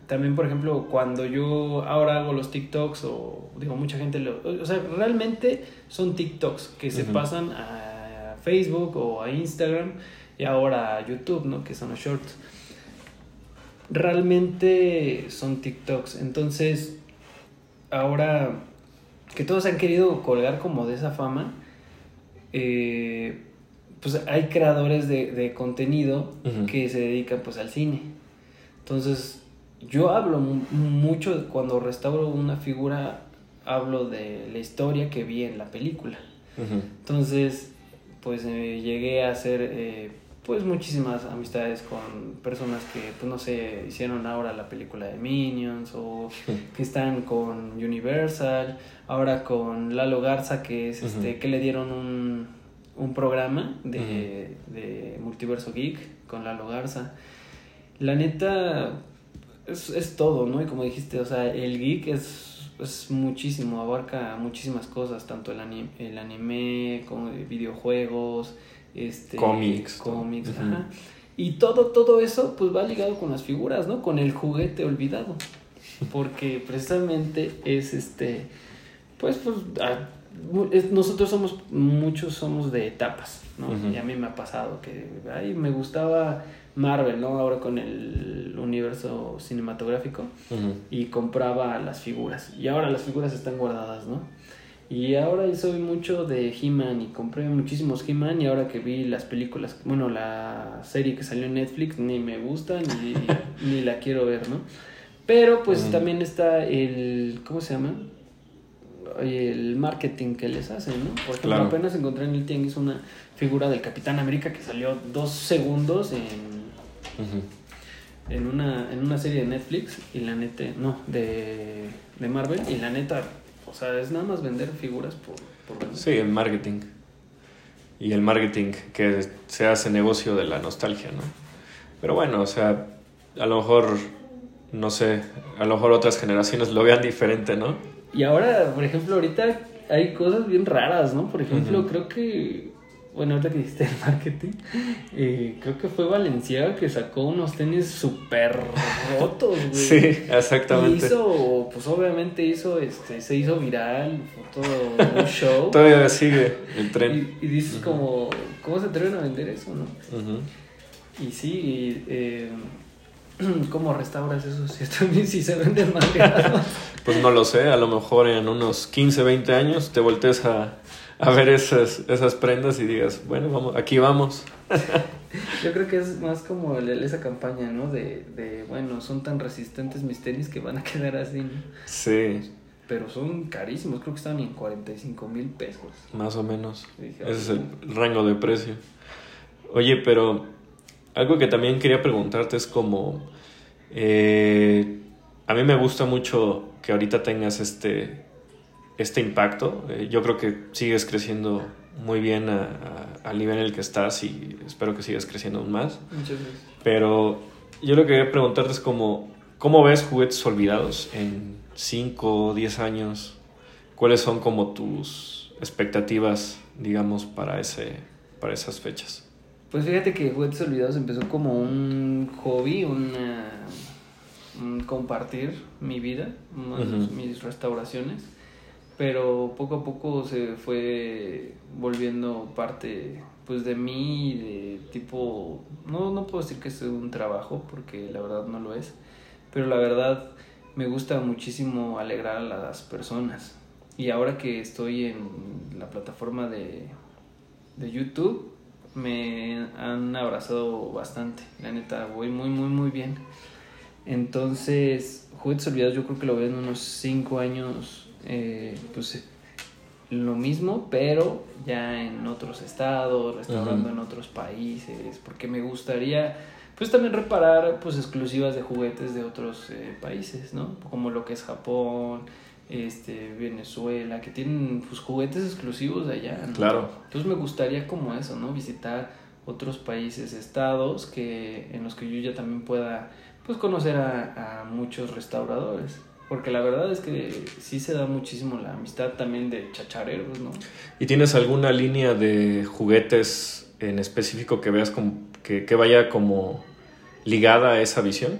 también, por ejemplo, cuando yo ahora hago los TikToks o digo, mucha gente lo... O sea, realmente son TikToks que se pasan a Facebook o a Instagram y ahora a YouTube, ¿no? Que son los shorts. Realmente son TikToks. Entonces, ahora que todos han querido colgar como de esa fama, eh, pues hay creadores de, contenido que se dedican pues al cine. Entonces, yo hablo mucho cuando restauro una figura, hablo de la historia que vi en la película. Entonces, pues eh, llegué a hacer eh, pues muchísimas amistades con personas que, pues no sé, hicieron ahora la película de Minions o que están con Universal, ahora con Lalo Garza que es este, que le dieron un, un programa de, de, Multiverso Geek con Lalo Garza. La neta es, es todo, ¿no? Y como dijiste, o sea, el geek es, es muchísimo, abarca muchísimas cosas, tanto el anime, el anime como videojuegos, este, cómics. Cómics, ajá. Y todo, todo eso pues va ligado con las figuras, ¿no? Con el juguete olvidado. Porque precisamente es este, pues, pues, nosotros somos, muchos somos de etapas, ¿no? Y a mí me ha pasado que, ay, me gustaba Marvel, ¿no? Ahora con el universo cinematográfico. Y compraba las figuras. Y ahora las figuras están guardadas, ¿no? Y ahora soy mucho de He-Man y compré muchísimos He-Man y ahora que vi las películas, bueno, la serie que salió en Netflix ni me gusta ni, ni la quiero ver, ¿no? Pero pues también está el, ¿cómo se llama? El marketing que les hacen, ¿no? Porque apenas encontré en el Tianguis una figura del Capitán América que salió dos segundos en, en, una, en una serie de Netflix y la neta, no, de, de Marvel y la neta o sea, es nada más vender figuras por, por Sí, el marketing. Y el marketing que se hace negocio de la nostalgia, ¿no? Pero bueno, o sea, a lo mejor, no sé, a lo mejor otras generaciones lo vean diferente, ¿no? Y ahora, por ejemplo, ahorita hay cosas bien raras, ¿no? Por ejemplo, creo que bueno, ahorita que dijiste el marketing, eh, creo que fue Valenciaga que sacó unos tenis súper rotos, güey. Sí, exactamente. Y hizo, pues obviamente hizo, este, se hizo viral, fue todo un show. Todavía sigue el tren. Y, dices como, ¿cómo se atreven a vender eso, no? Y sí, eh, ¿cómo restauras eso si, también, si se venden mal Pues no lo sé, a lo mejor en unos 15, 20 años te voltees a a ver esas, esas prendas y digas, bueno, vamos, aquí vamos. Yo creo que es más como esa campaña, ¿no? De, de, bueno, son tan resistentes mis tenis que van a quedar así, ¿no? Sí. Pero son carísimos, creo que están en 45 mil pesos. Más o menos. Ese es el rango de precio. Oye, pero algo que también quería preguntarte es como, eh, a mí me gusta mucho que ahorita tengas este este impacto. Eh, yo creo que sigues creciendo muy bien al nivel en el que estás y espero que sigas creciendo aún más. Muchas gracias. Pero yo lo que quería preguntarte es como, ¿cómo ves juguetes olvidados en 5 o 10 años? ¿Cuáles son como tus expectativas, digamos, para, ese, para esas fechas? Pues fíjate que Juguetes Olvidados empezó como un hobby, un compartir mi vida, mis restauraciones pero poco a poco se fue volviendo parte pues de mí de tipo no no puedo decir que es un trabajo porque la verdad no lo es pero la verdad me gusta muchísimo alegrar a las personas. Y ahora que estoy en la plataforma de, de YouTube, me han abrazado bastante. La neta, voy muy, muy, muy bien. Entonces, Juguetes Olvidados yo creo que lo veo en unos 5 años, eh, pues lo mismo, pero ya en otros estados, restaurando en otros países, porque me gustaría pues también reparar pues exclusivas de juguetes de otros eh, países, ¿no? Como lo que es Japón, este Venezuela, que tienen pues juguetes exclusivos de allá, ¿no? Claro. Entonces me gustaría como eso, ¿no? Visitar otros países, estados que en los que yo ya también pueda pues conocer a, a muchos restauradores. Porque la verdad es que sí se da muchísimo la amistad también de chachareros, ¿no? ¿Y tienes alguna línea de juguetes en específico que veas como, que, que vaya como ligada a esa visión?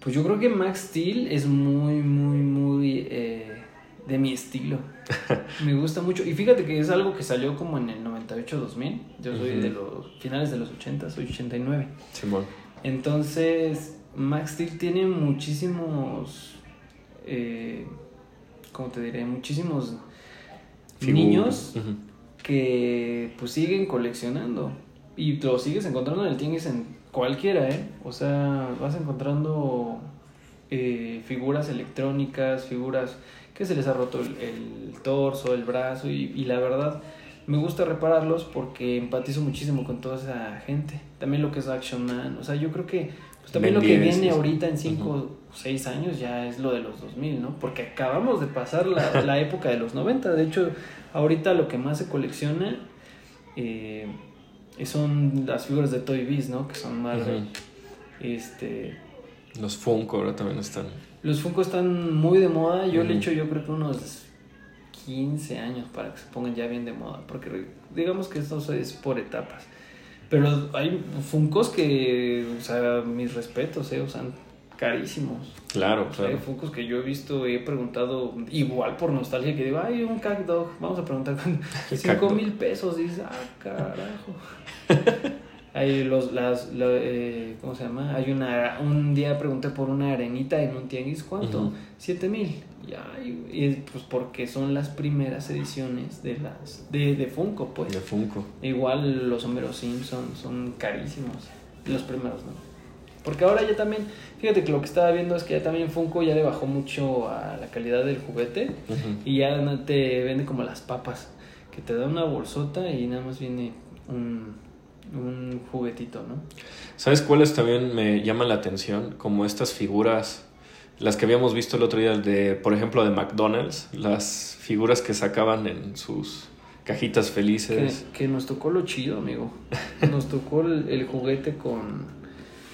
Pues yo creo que Max Steel es muy, muy, muy eh, de mi estilo. Me gusta mucho. Y fíjate que es algo que salió como en el 98-2000. Yo soy de los finales de los 80, soy 89. Simón. Entonces, Max Steel tiene muchísimos, eh, ¿cómo te diré? Muchísimos niños que pues siguen coleccionando y lo sigues encontrando en el tianguis en cualquiera, ¿eh? O sea, vas encontrando eh, figuras electrónicas, figuras que se les ha roto el, el torso, el brazo y, y la verdad me gusta repararlos porque empatizo muchísimo con toda esa gente. También lo que es Action Man, o sea, yo creo que pues, también Ben lo que 10, viene ahorita en 5 o 6 años ya es lo de los 2000, ¿no? Porque acabamos de pasar la, la época de los 90. De hecho, ahorita lo que más se colecciona eh, son las figuras de Toy Biz, ¿no? Que son Marvel. Ujú. Este, Los Funko ahora también están. los Funko están muy de moda. Yo le Ujú. echo yo creo que unos 15 años para que se pongan ya bien de moda. Porque digamos que esto es por etapas. Pero hay Funkos que, o sea, mis respetos, ¿eh? O sea, carísimos. Claro, O sea, hay claro. Funkos que yo he visto y he preguntado, igual por nostalgia, que digo, ay, un dog, vamos a preguntar, El 5 cat mil pesos. Dices, ah, carajo. Hay los, las, lo- eh, ¿cómo se llama? Hay una, un día pregunté por una arenita en un tianguis, ¿cuánto? 7 mil. Y, ay, y pues porque son las primeras ediciones de las, de, de Funko, pues. De Funko. Igual los Homero Simpson son carísimos. Los primeros, ¿no? Porque ahora ya también, fíjate que lo que estaba viendo es que ya también Funko ya le bajó mucho a la calidad del juguete y ya te vende como las papas, que te da una bolsota y nada más viene un, un juguetito, ¿no? ¿Sabes cuáles también me llaman la atención? Como estas figuras, las que habíamos visto el otro día, de, por ejemplo, de McDonald's, las figuras que sacaban en sus cajitas Que, felices. que nos tocó lo chido, amigo. Nos tocó el, el juguete con,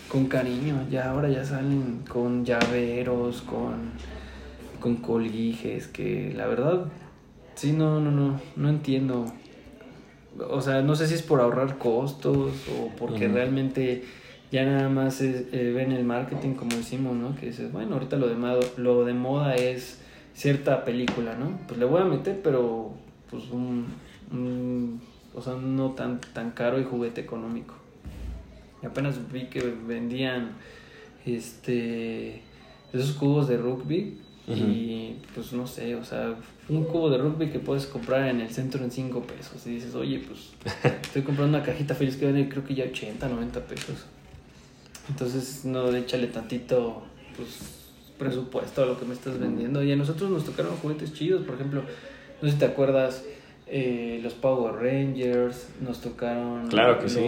con cariño. Ya ahora ya salen con llaveros, con, con colguijes, que la verdad, sí, no, no, no, no entiendo. O sea, no sé si es por ahorrar costos o porque realmente ya nada más es- eh, ven el marketing como decimos, ¿no? Que dices, bueno, ahorita lo de, moda, lo de moda es cierta película, ¿no? Pues le voy a meter, pero pues un, un- o sea, no tan, tan caro y juguete económico. Y apenas vi que vendían este esos cubos de rugby y pues no sé, o sea, un cubo de rugby que puedes comprar en el centro en 5 pesos y dices, oye, pues estoy comprando una cajita feliz que vende creo que ya 80, 90 pesos. Entonces, no, échale tantito, pues, presupuesto a lo que me estás vendiendo. Y a nosotros nos tocaron juguetes chidos, por ejemplo, no sé si te acuerdas, eh, los Power Rangers, nos tocaron Claro que sí.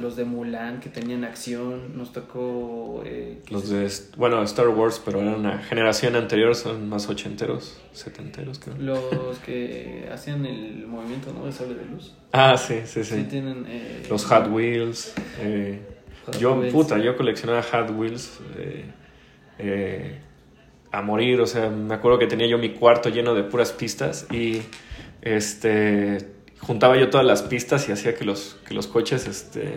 los de Mulan que tenían acción, nos tocó... eh, Los de, bueno, Star Wars, pero eran una generación anterior, son más ochenteros, setenteros, creo. los que hacían el movimiento, ¿no? De sable de luz. Ah, sí, sí, Sí, sí. tienen... eh, Los Hot Wheels. eh, Hot yo, Wheels. puta, yo coleccionaba Hot Wheels eh, eh, a morir. O sea, me acuerdo que tenía yo mi cuarto lleno de puras pistas y este juntaba yo todas las pistas y hacía que los, que los coches este,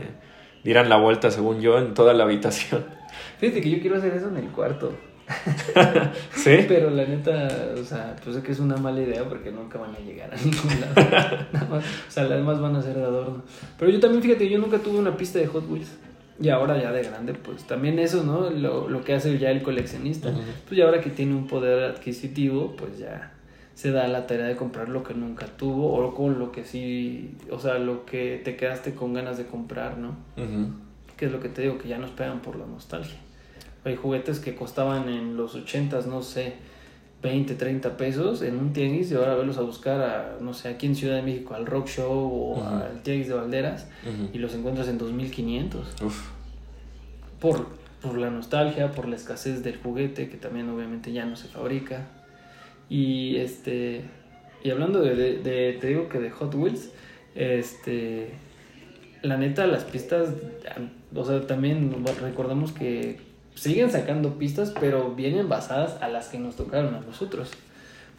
dieran la vuelta, según yo, en toda la habitación. Fíjate que yo quiero hacer eso en el cuarto. ¿Sí? Pero la neta, o sea, pues sé que es una mala idea porque nunca van a llegar a ningún lado. Nada más, o sea, las demás van a ser de adorno. Pero yo también, fíjate, yo nunca tuve una pista de Hot Wheels. Y ahora ya de grande, pues también eso, ¿no? Lo, lo que hace ya el coleccionista. Pues ya ahora que tiene un poder adquisitivo, pues ya se da la tarea de comprar lo que nunca tuvo o con lo que sí, o sea, lo que te quedaste con ganas de comprar, ¿no? Que es lo que te digo, que ya nos pegan por la nostalgia. Hay juguetes que costaban en los ochentas, no sé, 20, 30 pesos en un tianguis y ahora verlos a buscar a, no sé, aquí en Ciudad de México, al Rock Show o al tianguis de Valderas y los encuentras en 2500. Uf. Por, por la nostalgia, por la escasez del juguete que también obviamente ya no se fabrica. Y este y hablando de, de, te digo que de Hot Wheels, este la neta las pistas o sea, también recordamos que siguen sacando pistas, pero vienen basadas a las que nos tocaron a nosotros.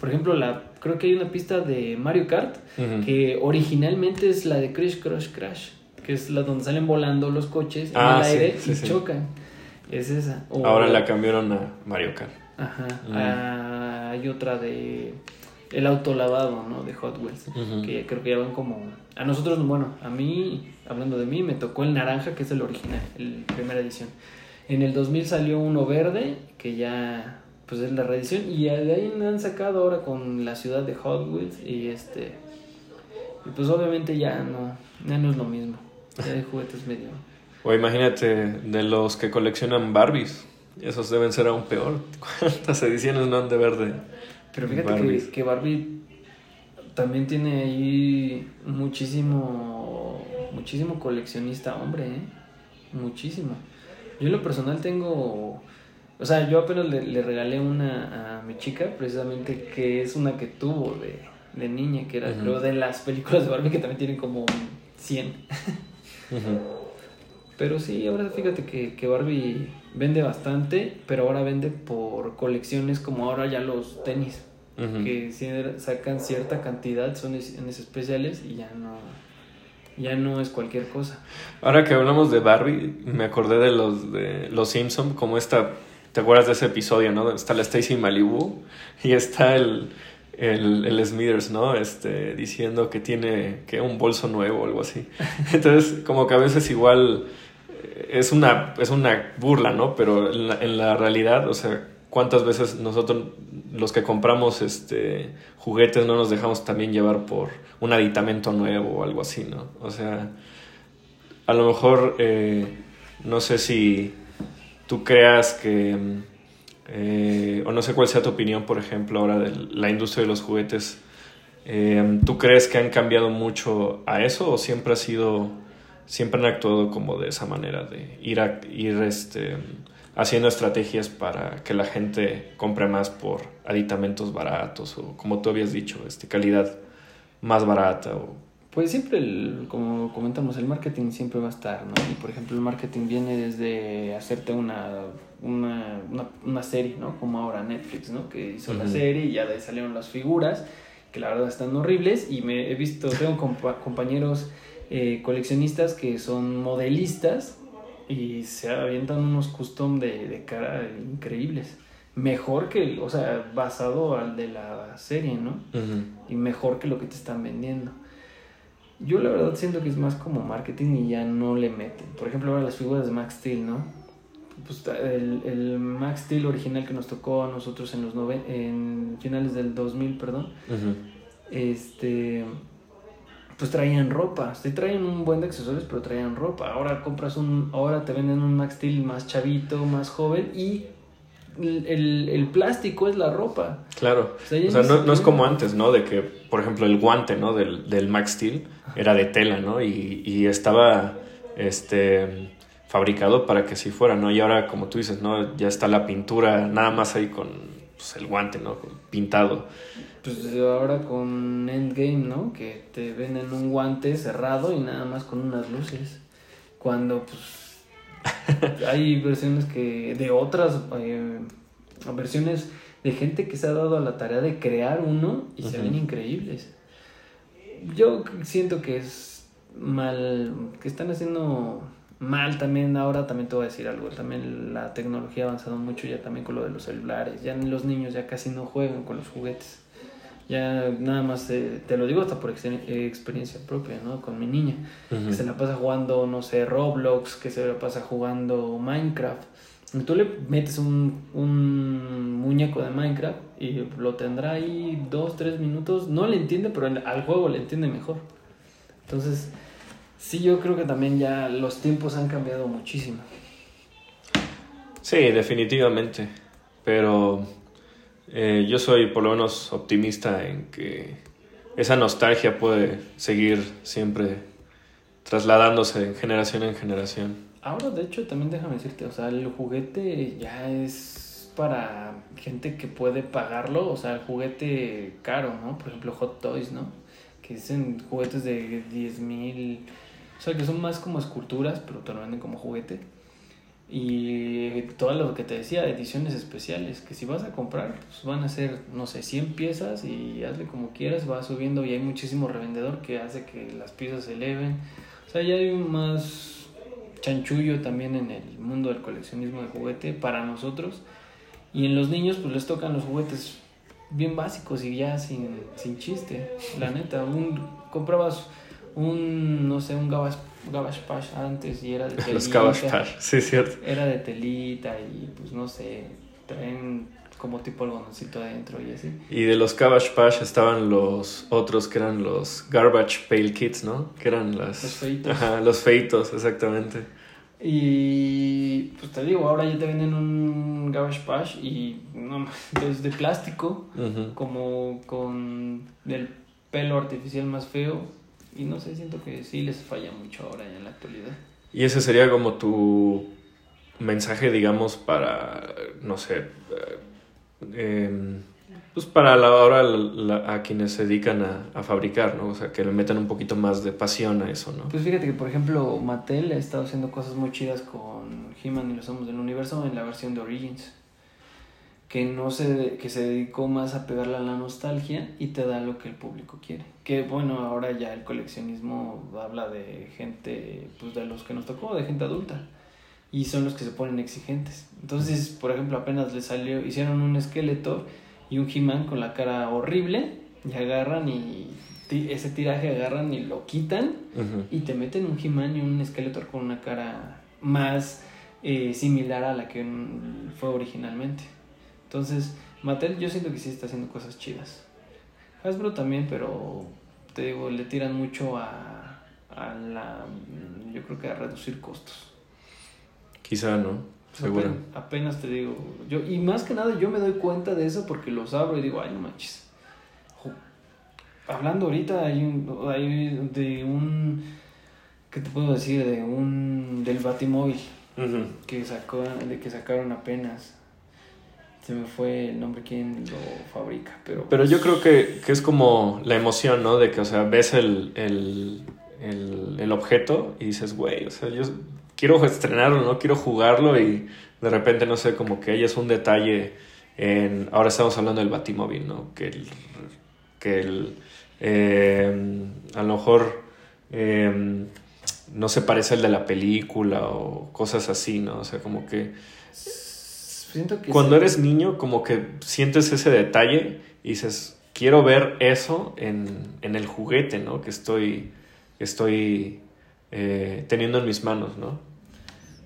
Por ejemplo, la, creo que hay una pista de Mario Kart que originalmente es la de Crash Crash Crash, que es la donde salen volando los coches en ah, el aire y chocan. Es esa. Ahora la cambiaron a Mario Kart. Ajá. Ah, hay otra de el auto lavado, ¿no? De Hot Wheels, que creo que ya van como a nosotros, bueno, a mí, hablando de mí, me tocó el naranja, que es el original, el primera edición. En el 2000 salió uno verde, que ya pues es la reedición, y de ahí me han sacado ahora con la ciudad de Hot Wheels, y este, y pues obviamente ya no, ya no es lo mismo, ya hay juguetes medio... O imagínate, de los que coleccionan Barbies, esos deben ser aún peor. ¿Cuántas ediciones no han de verde? Pero fíjate que, que, Barbie también tiene ahí muchísimo, muchísimo coleccionista hombre, ¿eh? Muchísimo. Yo en lo personal tengo, o sea, yo apenas le, regalé una a mi chica, precisamente, que es una que tuvo de, de niña, que era, creo, de las películas de Barbie que también tienen como 100. Pero sí, ahora fíjate que, que, Barbie vende bastante, pero ahora vende por colecciones como ahora ya los tenis, que sacan cierta cantidad, son en especiales y ya no ya no es cualquier cosa. Ahora que hablamos de Barbie, me acordé de los de los Simpson, como esta, ¿te acuerdas de ese episodio, no? Está la Stacy Malibu y está el, el, el, Smithers, ¿no? Este, diciendo que tiene que un bolso nuevo o algo así. Entonces, como que a veces igual es una, es una burla, ¿no? Pero en la, realidad, o sea, ¿cuántas veces nosotros los que compramos este juguetes no nos dejamos también llevar por un aditamento nuevo o algo así, ¿no? O sea, a lo mejor eh, no sé si tú creas que, eh, o no sé cuál sea tu opinión, por ejemplo, ahora de la industria de los juguetes. Eh, ¿Tú crees que han cambiado mucho a eso o siempre ha sido, siempre han actuado como de esa manera, de ir a, ir este haciendo estrategias para que la gente compre más por aditamentos baratos o como tú habías dicho, este, calidad más barata o pues siempre, como comentamos, el marketing siempre va a estar, ¿no? Y por ejemplo, el marketing viene desde hacerte una, una, una, serie, ¿no? Como ahora Netflix, ¿no? Que hizo la serie y ya de ahí salieron las figuras, que la verdad están horribles. Y me he visto, tengo compañeros eh, coleccionistas que son modelistas y se avientan unos custom de, de cara increíbles. Mejor que, o sea, basado al de la serie, ¿no? Y mejor que lo que te están vendiendo. Yo la verdad siento que es más como marketing y ya no le meten. Por ejemplo, ahora las figuras de Max Steel, ¿no? Pues el, el Max Steel original que nos tocó a nosotros en los nove en finales del 2000, perdón. Este pues traían ropa. Sí traían un buen de accesorios, pero traían ropa. Ahora compras un, ahora te venden un Max Steel más chavito, más joven y el, el, plástico es la ropa. Claro. O sea, no, no, es como antes, ¿no? De que, por ejemplo, el guante, ¿no? Del, del Max Steel era de tela, ¿no? Y, y estaba, este, fabricado para que así fuera, ¿no? Y ahora, como tú dices, ¿no? Ya está la pintura, nada más ahí con pues, el guante, ¿no? Pintado. Pues ahora con Endgame, ¿no? Que te venden un guante cerrado y nada más con unas luces. Cuando, pues, hay versiones que, de otras, eh, versiones de gente que se ha dado a la tarea de crear uno y se ven increíbles. Yo siento que es mal, que están haciendo mal también ahora también te voy a decir algo también la tecnología ha avanzado mucho ya también con lo de los celulares ya los niños ya casi no juegan con los juguetes Ya nada más te, te lo digo hasta por ex- experiencia propia, ¿no? Con mi niña. Que se la pasa jugando, no sé, Roblox, que se la pasa jugando Minecraft. Y tú le metes un, un muñeco de Minecraft y lo tendrá ahí dos, tres minutos. No le entiende, pero al juego le entiende mejor. Entonces, sí, yo creo que también ya los tiempos han cambiado muchísimo. Sí, definitivamente. Pero eh, yo soy por lo menos optimista en que esa nostalgia puede seguir siempre trasladándose de generación en generación. Ahora, de hecho, también déjame decirte, o sea, el juguete ya es para gente que puede pagarlo, o sea, el juguete caro, ¿no? Por ejemplo, Hot Toys, ¿no? Que son juguetes de 10 mil, o sea, que son más como esculturas, pero te lo venden como juguete. Y todo lo que te decía, ediciones especiales, que si vas a comprar, pues van a ser, no sé, 100 piezas y hazle como quieras, va subiendo y hay muchísimo revendedor que hace que las piezas se eleven. O sea, ya hay más chanchullo también en el mundo del coleccionismo de juguete para nosotros. Y en los niños pues les tocan los juguetes bien básicos y ya sin, sin chiste, la neta. Un, comprabas un, no sé, un Gavash, Gavash Pash antes y era de telita. Los Cabbage Patch, sí, cierto. Era de telita y pues no sé, traen como tipo algodoncito adentro y así. Y de los Cabbage Patch estaban los otros que eran los Garbage Pail Kids, ¿no? Que eran las... Los feitos. Ajá, los feitos, exactamente. Y pues te digo, ahora ya te venden un Garbage Patch y no, es de plástico, como con el pelo artificial más feo. Y no sé, siento que sí les falla mucho ahora en la actualidad. Y ese sería como tu mensaje, digamos, para, no sé, eh, em, pues para la hora la- a quienes se dedican a, a fabricar, ¿no? O sea, que le metan un poquito más de pasión a eso, ¿no? Pues fíjate que, por ejemplo, Mattel ha estado haciendo cosas muy chidas con He-Man y los Homos del Universo en la versión de Origins. Que, no se, que se dedicó más a pegarle a la nostalgia y te da lo que el público quiere. Que bueno, ahora ya el coleccionismo habla de gente, pues de los que nos tocó, de gente adulta. Y son los que se ponen exigentes. Entonces, por ejemplo, apenas le salió, hicieron un esqueleto y un He-Man con la cara horrible y agarran y ese tiraje agarran y lo quitan y te meten un He-Man y un Skeletor con una cara más eh, similar a la que fue originalmente. Entonces, Mattel yo siento que sí está haciendo cosas chidas. Hasbro también, pero te digo, le tiran mucho a, a la... mm, Yo creo que a reducir costos. Quizá, ¿no? Seguro. Apen- Apenas te digo, yo y más que nada yo me doy cuenta de eso porque los abro y digo, ay, no manches. Jo- Hablando ahorita hay un, hay de un, ¿qué te puedo decir? De un, del Batimóvil que sacó, de que sacaron apenas. Se me fue el nombre quién lo fabrica, pero... Pero yo creo que, que es como la emoción, ¿no? De que, o sea, ves el, el, el, el objeto y dices, güey, o sea, yo quiero estrenarlo, ¿no? Quiero jugarlo y de repente, no sé, como que ahí es un detalle en... Ahora estamos hablando del Batimóvil, ¿no? Que el... Que el eh, a lo mejor... eh, no se parece al de la película o cosas así, ¿no? O sea, como que Siento que cuando eres niño, como que sientes ese detalle y dices, quiero ver eso en, en el juguete, ¿no? Que estoy, que estoy eh, teniendo en mis manos, ¿no?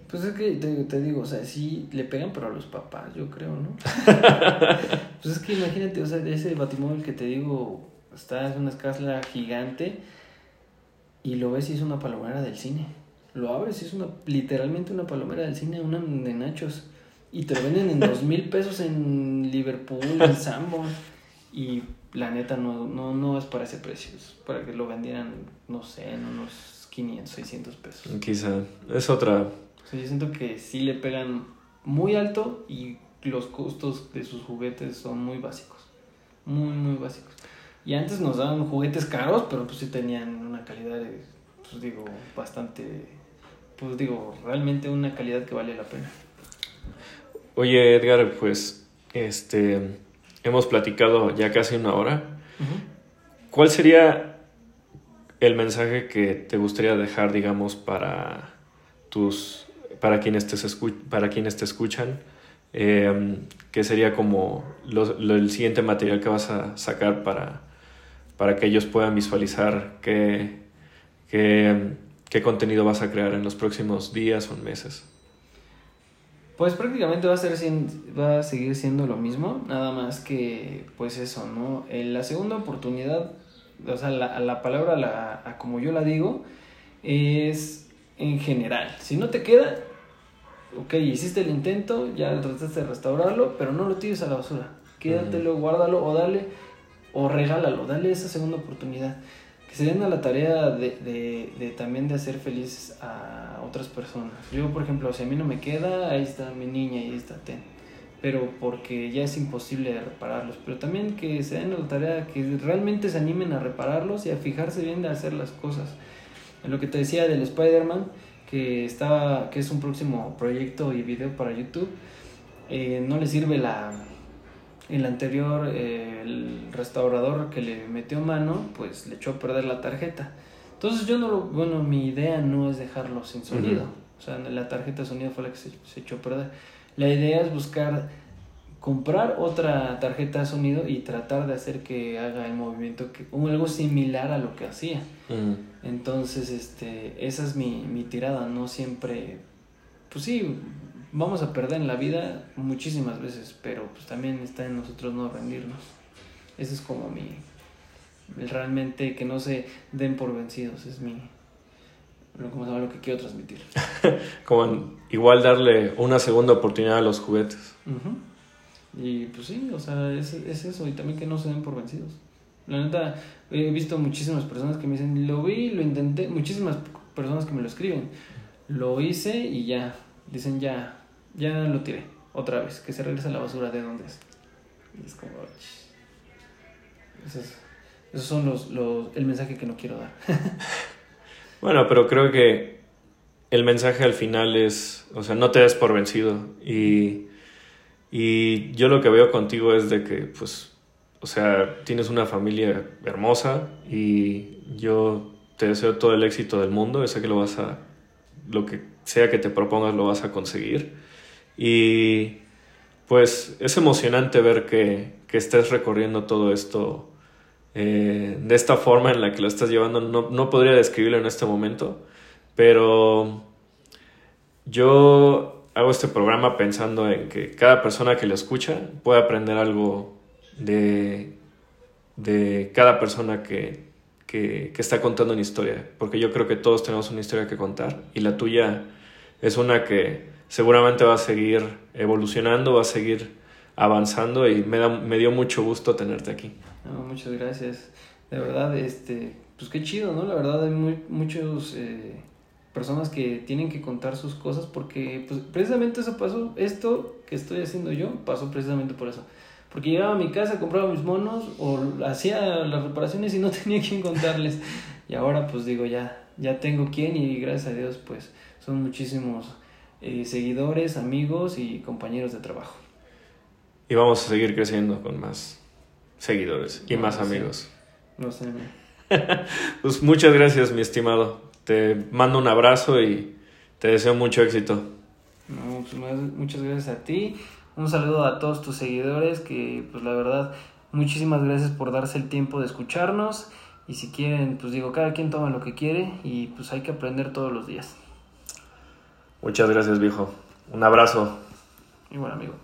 Pues es que te, te digo, o sea, sí le pegan, pero a los papás, yo creo, ¿no? pues es que imagínate, o sea, ese batimóvil que te digo, está en una escala gigante y lo ves y es una palomera del cine. Lo abres y es una, literalmente una palomera del cine, una de nachos. Y te lo venden en dos mil pesos en Liverpool, en Sanborn. Y la neta no, no, no es para ese precio, es para que lo vendieran, no sé, en unos 500, 600 pesos. Quizá es otra... O sea, yo siento que sí le pegan muy alto y los costos de sus juguetes son muy básicos. Muy, muy básicos. Y antes nos daban juguetes caros, pero pues sí tenían una calidad, pues digo, bastante, pues digo, realmente una calidad que vale la pena. Oye, Edgar, pues, este, hemos platicado ya casi una hora. ¿Cuál sería el mensaje que te gustaría dejar, digamos, para tus, para quienes te, para quienes te escuchan eh, que sería como el siguiente material que vas a sacar para, para que ellos puedan visualizar qué, qué, qué contenido vas a crear en los próximos días o meses. Pues prácticamente va a, ser, va a seguir siendo lo mismo, nada más que pues eso, ¿no? En la segunda oportunidad, o sea, la, la palabra, la, como yo la digo, es en general. Si no te queda, ok, hiciste el intento, ya trataste de restaurarlo, pero no lo tires a la basura. Quédatelo, guárdalo o dale, o regálalo, dale esa segunda oportunidad. Que se den a la tarea de, de, de, también de hacer felices a otras personas. Yo, por ejemplo, si a mí no me queda, ahí está mi niña y ahí está Ten. Pero porque ya es imposible repararlos. Pero también que se den a la tarea, que realmente se animen a repararlos y a fijarse bien de hacer las cosas. En lo que te decía del Spider-Man, que, que es un próximo proyecto y video para YouTube, eh, no le sirve la, el anterior, eh, el restaurador que le metió mano, pues le echó a perder la tarjeta. Entonces yo no lo, bueno, mi idea no es dejarlo sin sonido. O sea, la tarjeta de sonido fue la que se, se, echó a perder. La idea es buscar, comprar otra tarjeta de sonido y tratar de hacer que haga el movimiento, que, algo similar a lo que hacía. Entonces, este, esa es mi, mi tirada, no siempre, pues sí, vamos a perder en la vida muchísimas veces, pero pues también está en nosotros no rendirnos. Ese es como mi, realmente que no se den por vencidos, es mi, como lo que quiero transmitir. como igual darle una segunda oportunidad a los juguetes. Y pues sí, o sea, es, es eso, y también que no se den por vencidos. La neta, he visto muchísimas personas que me dicen, lo vi, lo intenté, muchísimas personas que me lo escriben, lo hice y ya, dicen ya, ya lo tiré, otra vez, que se regrese a la basura de donde es. Y es como, esos, esos son los, los, el mensaje que no quiero dar. bueno, pero creo que el mensaje al final es, o sea, no te des por vencido. Y, y yo lo que veo contigo es de que, pues, o sea, tienes una familia hermosa y yo te deseo todo el éxito del mundo. sé que lo vas a, lo que sea que te propongas, lo vas a conseguir. Y pues es emocionante ver que, que estés recorriendo todo esto eh, de esta forma en la que lo estás llevando. No, no podría describirlo en este momento, pero yo hago este programa pensando en que cada persona que lo escucha puede aprender algo de, de cada persona que, que, que, está contando una historia, porque yo creo que todos tenemos una historia que contar y la tuya es una que seguramente va a seguir evolucionando, va a seguir avanzando y me, da, me dio mucho gusto tenerte aquí. muchas gracias. De verdad, este, pues qué chido, ¿no? La verdad hay muy, muchos eh, personas que tienen que contar sus cosas porque pues, precisamente eso pasó, esto que estoy haciendo yo pasó precisamente por eso. Porque llegaba a mi casa, compraba mis monos o hacía las reparaciones y no tenía quien contarles. Y ahora pues digo, ya, ya tengo quien y gracias a Dios pues son muchísimos eh, seguidores, amigos y compañeros de trabajo. Y vamos a seguir creciendo con más seguidores y más amigos. No sé. pues muchas gracias, mi estimado. Te mando un abrazo y te deseo mucho éxito. No, pues muchas gracias a ti. Un saludo a todos tus seguidores que pues la verdad muchísimas gracias por darse el tiempo de escucharnos y si quieren pues digo cada quien toma lo que quiere y pues hay que aprender todos los días. Muchas gracias, viejo. Un abrazo. Y bueno, amigo.